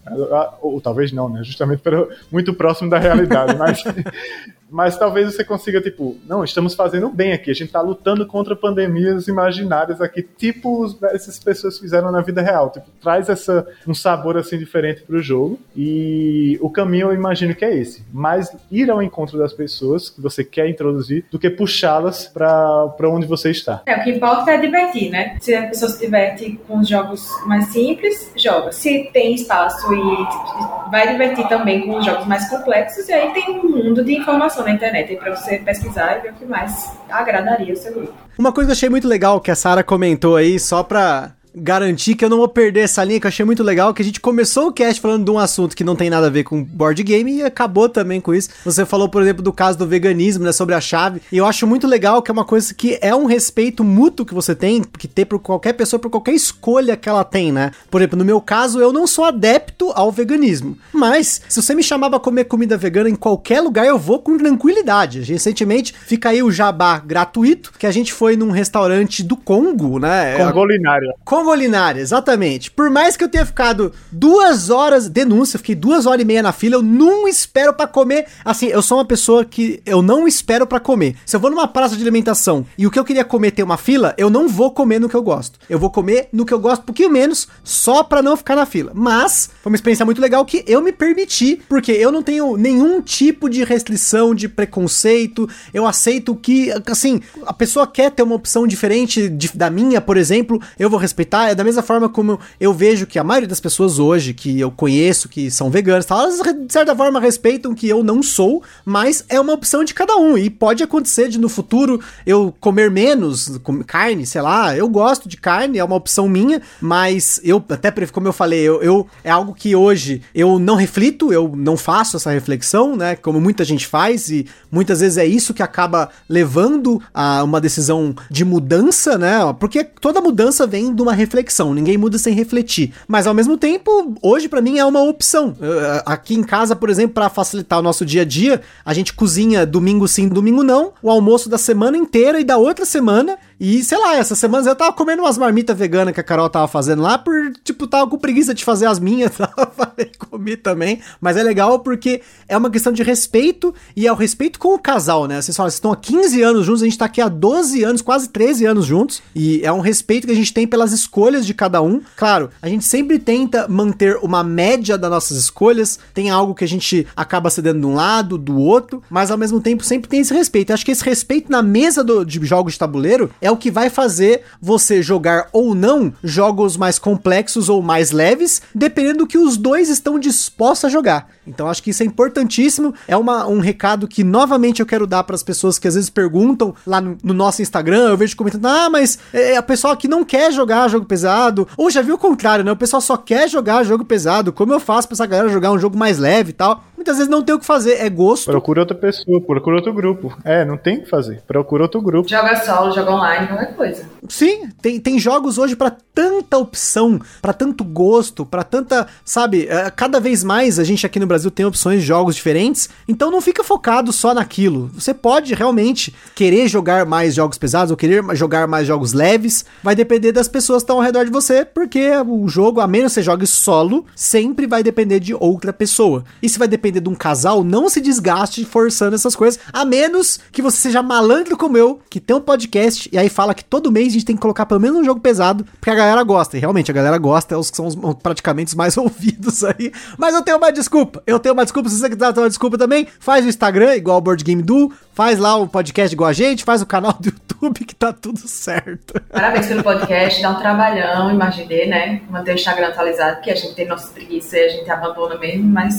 Speaker 2: Ou, ou talvez não, né? Justamente pelo, muito próximo da realidade. mas, mas talvez você consiga, tipo, não, estamos fazendo bem aqui. A gente está lutando contra pandemias imaginárias aqui, tipo os, essas pessoas fizeram na vida real. Tipo, traz essa, um sabor assim diferente para o jogo. E o caminho eu imagino que é esse. Mais ir ao encontro das pessoas que você quer introduzir do que puxá-las para onde você está.
Speaker 3: É, o que importa é divertir, né? A pessoa se diverte com os jogos mais simples, joga. Se tem espaço e vai divertir também com os jogos mais complexos, e aí tem um mundo de informação na internet pra você pesquisar e ver o que mais agradaria o seu grupo.
Speaker 1: Uma coisa que eu achei muito legal que a Sara comentou aí, só pra garantir que eu não vou perder essa linha, que eu achei muito legal, que a gente começou o cast falando de um assunto que não tem nada a ver com board game e acabou também com isso. Você falou, por exemplo, do caso do veganismo, né, sobre a chave, e eu acho muito legal que é uma coisa que é um respeito mútuo que você tem, que ter por qualquer pessoa, por qualquer escolha que ela tem, né? Por exemplo, no meu caso, eu não sou adepto ao veganismo, mas se você me chamava a comer comida vegana em qualquer lugar, eu vou com tranquilidade. Recentemente, fica aí o jabá gratuito, que a gente foi num restaurante do Congo, né?
Speaker 2: Congolinária.
Speaker 1: Congolinária, exatamente. Por mais que eu tenha ficado duas horas, denúncia, fiquei duas horas e meia na fila, eu não espero pra comer. Assim, eu sou uma pessoa que eu não espero pra comer. Se eu vou numa praça de alimentação e o que eu queria comer tem uma fila, eu não vou comer no que eu gosto. Eu vou comer no que eu gosto um pouquinho menos, só pra não ficar na fila. Mas foi uma experiência muito legal que eu me permiti, porque eu não tenho nenhum tipo de restrição, de preconceito. Eu aceito que, assim, a pessoa quer ter uma opção diferente de- da minha, por exemplo, eu vou respeitar. É da mesma forma como eu vejo que a maioria das pessoas hoje que eu conheço, que são veganas, elas de certa forma respeitam que eu não sou, mas é uma opção de cada um. E pode acontecer de no futuro eu comer menos carne, sei lá. Eu gosto de carne, é uma opção minha, mas eu, até como eu falei, eu, eu- é algo que hoje eu não reflito, eu não faço essa reflexão, né? Como muita gente faz, e muitas vezes é isso que acaba levando a uma decisão de mudança, né? Porque toda mudança vem de uma reflexão, ninguém muda sem refletir. Mas ao mesmo tempo, hoje pra mim é uma opção. Aqui em casa, por exemplo, pra facilitar o nosso dia a dia, a gente cozinha domingo sim, domingo não, o almoço da semana inteira e da outra semana. E sei lá, essa semana eu tava comendo umas marmitas veganas que a Carol tava fazendo lá, por tipo, tava com preguiça de fazer as minhas, tava comi também. Mas é legal porque é uma questão de respeito e é o respeito com o casal, né? Vocês falam, vocês estão há 15 anos juntos, a gente tá aqui há 12 anos, quase 13 anos juntos. E é um respeito que a gente tem pelas escolhas de cada um. Claro, a gente sempre tenta manter uma média das nossas escolhas. Tem algo que a gente acaba cedendo de um lado, do outro, mas ao mesmo tempo sempre tem esse respeito. Eu acho que esse respeito na mesa do- de jogos de tabuleiro é o que vai fazer você jogar ou não jogos mais complexos ou mais leves, dependendo do que os dois estão dispostos a jogar. Então acho que isso é importantíssimo. É uma, um recado que novamente eu quero dar para as pessoas que às vezes perguntam lá no, no nosso Instagram. Eu vejo comentando: ah, mas é, a pessoa que não quer jogar jogo pesado. Ou já viu o contrário, né? O pessoal só quer jogar jogo pesado. Como eu faço pra essa galera jogar um jogo mais leve e tal? Muitas vezes não tem o que fazer, é gosto.
Speaker 2: Procura outra pessoa, procura outro grupo. É, não tem o que fazer. Procura outro grupo.
Speaker 3: Joga solo, joga online, qualquer coisa.
Speaker 1: Sim, tem, tem jogos hoje pra tanta opção, pra tanto gosto, pra tanta, sabe, é, cada vez mais a gente aqui no Brasil tem opções de jogos diferentes, então não fica focado só naquilo. Você pode realmente querer jogar mais jogos pesados ou querer jogar mais jogos leves, vai depender das pessoas que estão ao redor de você, porque o jogo, a menos que você jogue solo, sempre vai depender de outra pessoa. E se vai depender de um casal, não se desgaste forçando essas coisas, a menos que você seja malandro como eu, que tem um podcast e aí fala que todo mês a gente tem que colocar pelo menos um jogo pesado, porque a galera gosta. E realmente a galera gosta, é os que são os, praticamente os mais ouvidos aí. Mas eu tenho uma desculpa. Eu tenho uma desculpa. Se você quiser ter uma desculpa também, faz o Instagram, igual o Board Game Do, faz lá o podcast igual a gente, faz o canal do YouTube que tá tudo certo.
Speaker 3: Parabéns pelo podcast, dá um trabalhão, imaginei, né? Manter o Instagram atualizado, porque a gente tem nossas preguiças e a gente abandona mesmo, mas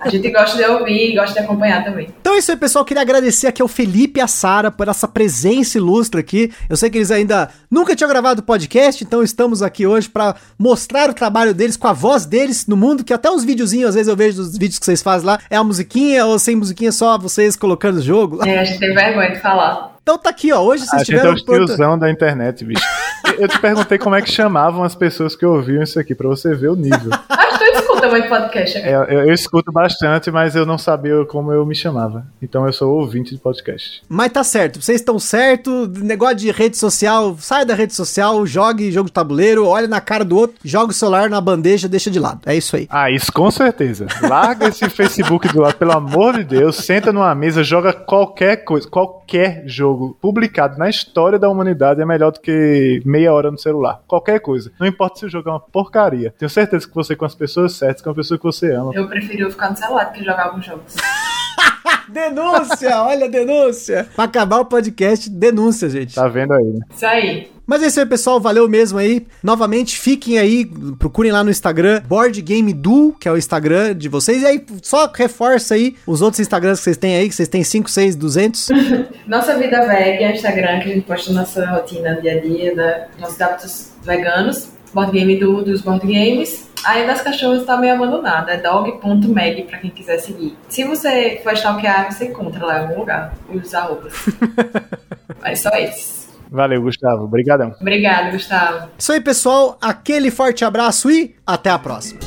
Speaker 3: a gente gosta de ouvir e gosta de acompanhar também.
Speaker 1: Então é isso aí, pessoal. Queria agradecer aqui ao Felipe e a Sara por essa presença ilustre aqui. Eu sei que eles ainda nunca tinham gravado podcast, então estamos aqui hoje para mostrar o trabalho deles com a voz deles no mundo, que até os videozinhos, às vezes eu vejo dos vídeos que vocês fazem lá, é a musiquinha ou sem musiquinha, só vocês colocando o jogo.
Speaker 3: É, a gente tem vergonha de falar.
Speaker 1: Então tá aqui, ó. Hoje
Speaker 2: A
Speaker 1: vocês
Speaker 2: gente é
Speaker 1: tiveram
Speaker 2: os tiozão da internet, bicho. Eu te perguntei como é que chamavam as pessoas que ouviam isso aqui, pra você ver o nível.
Speaker 3: Escuta de podcast.
Speaker 2: É, eu, eu escuto bastante, mas eu não sabia como eu me chamava. Então eu sou ouvinte de podcast.
Speaker 1: Mas tá certo, vocês estão certo. Negócio de rede social, sai da rede social, jogue jogo de tabuleiro, olha na cara do outro, joga o celular na bandeja, deixa de lado. É isso aí.
Speaker 2: Ah, isso com certeza. Larga esse Facebook do lado, pelo amor de Deus. Senta numa mesa, joga qualquer coisa, qualquer jogo publicado na história da humanidade é melhor do que meia hora no celular. Qualquer coisa. Não importa se o jogo é uma porcaria. Tenho certeza que você com as pessoas certas, com a pessoa que você ama.
Speaker 3: Eu preferi ficar no celular do que jogar alguns jogos.
Speaker 1: denúncia, olha a denúncia. Pra acabar o podcast, denúncia, gente.
Speaker 2: Tá vendo aí, né?
Speaker 3: Isso aí.
Speaker 1: Mas é isso aí, pessoal. Valeu mesmo aí. Novamente, fiquem aí, procurem lá no Instagram, Board Game Duo, que é o Instagram de vocês. E aí, só reforça aí os outros Instagrams que vocês têm aí, que vocês têm 5, 6, 200.
Speaker 3: Nossa Vida Veg é o Instagram que a gente posta nossa rotina dia a dia, da, nossos hábitos veganos. Board Game Duo dos Board Games. Aí das cachorras tá meio abandonada, é dog.mag pra quem quiser seguir. Se você for stalkear, você encontra lá em algum lugar os arrobas. Mas só esses.
Speaker 2: Valeu, Gustavo. Obrigadão.
Speaker 3: Obrigado, Gustavo.
Speaker 1: Isso aí, pessoal. Aquele forte abraço e até a próxima.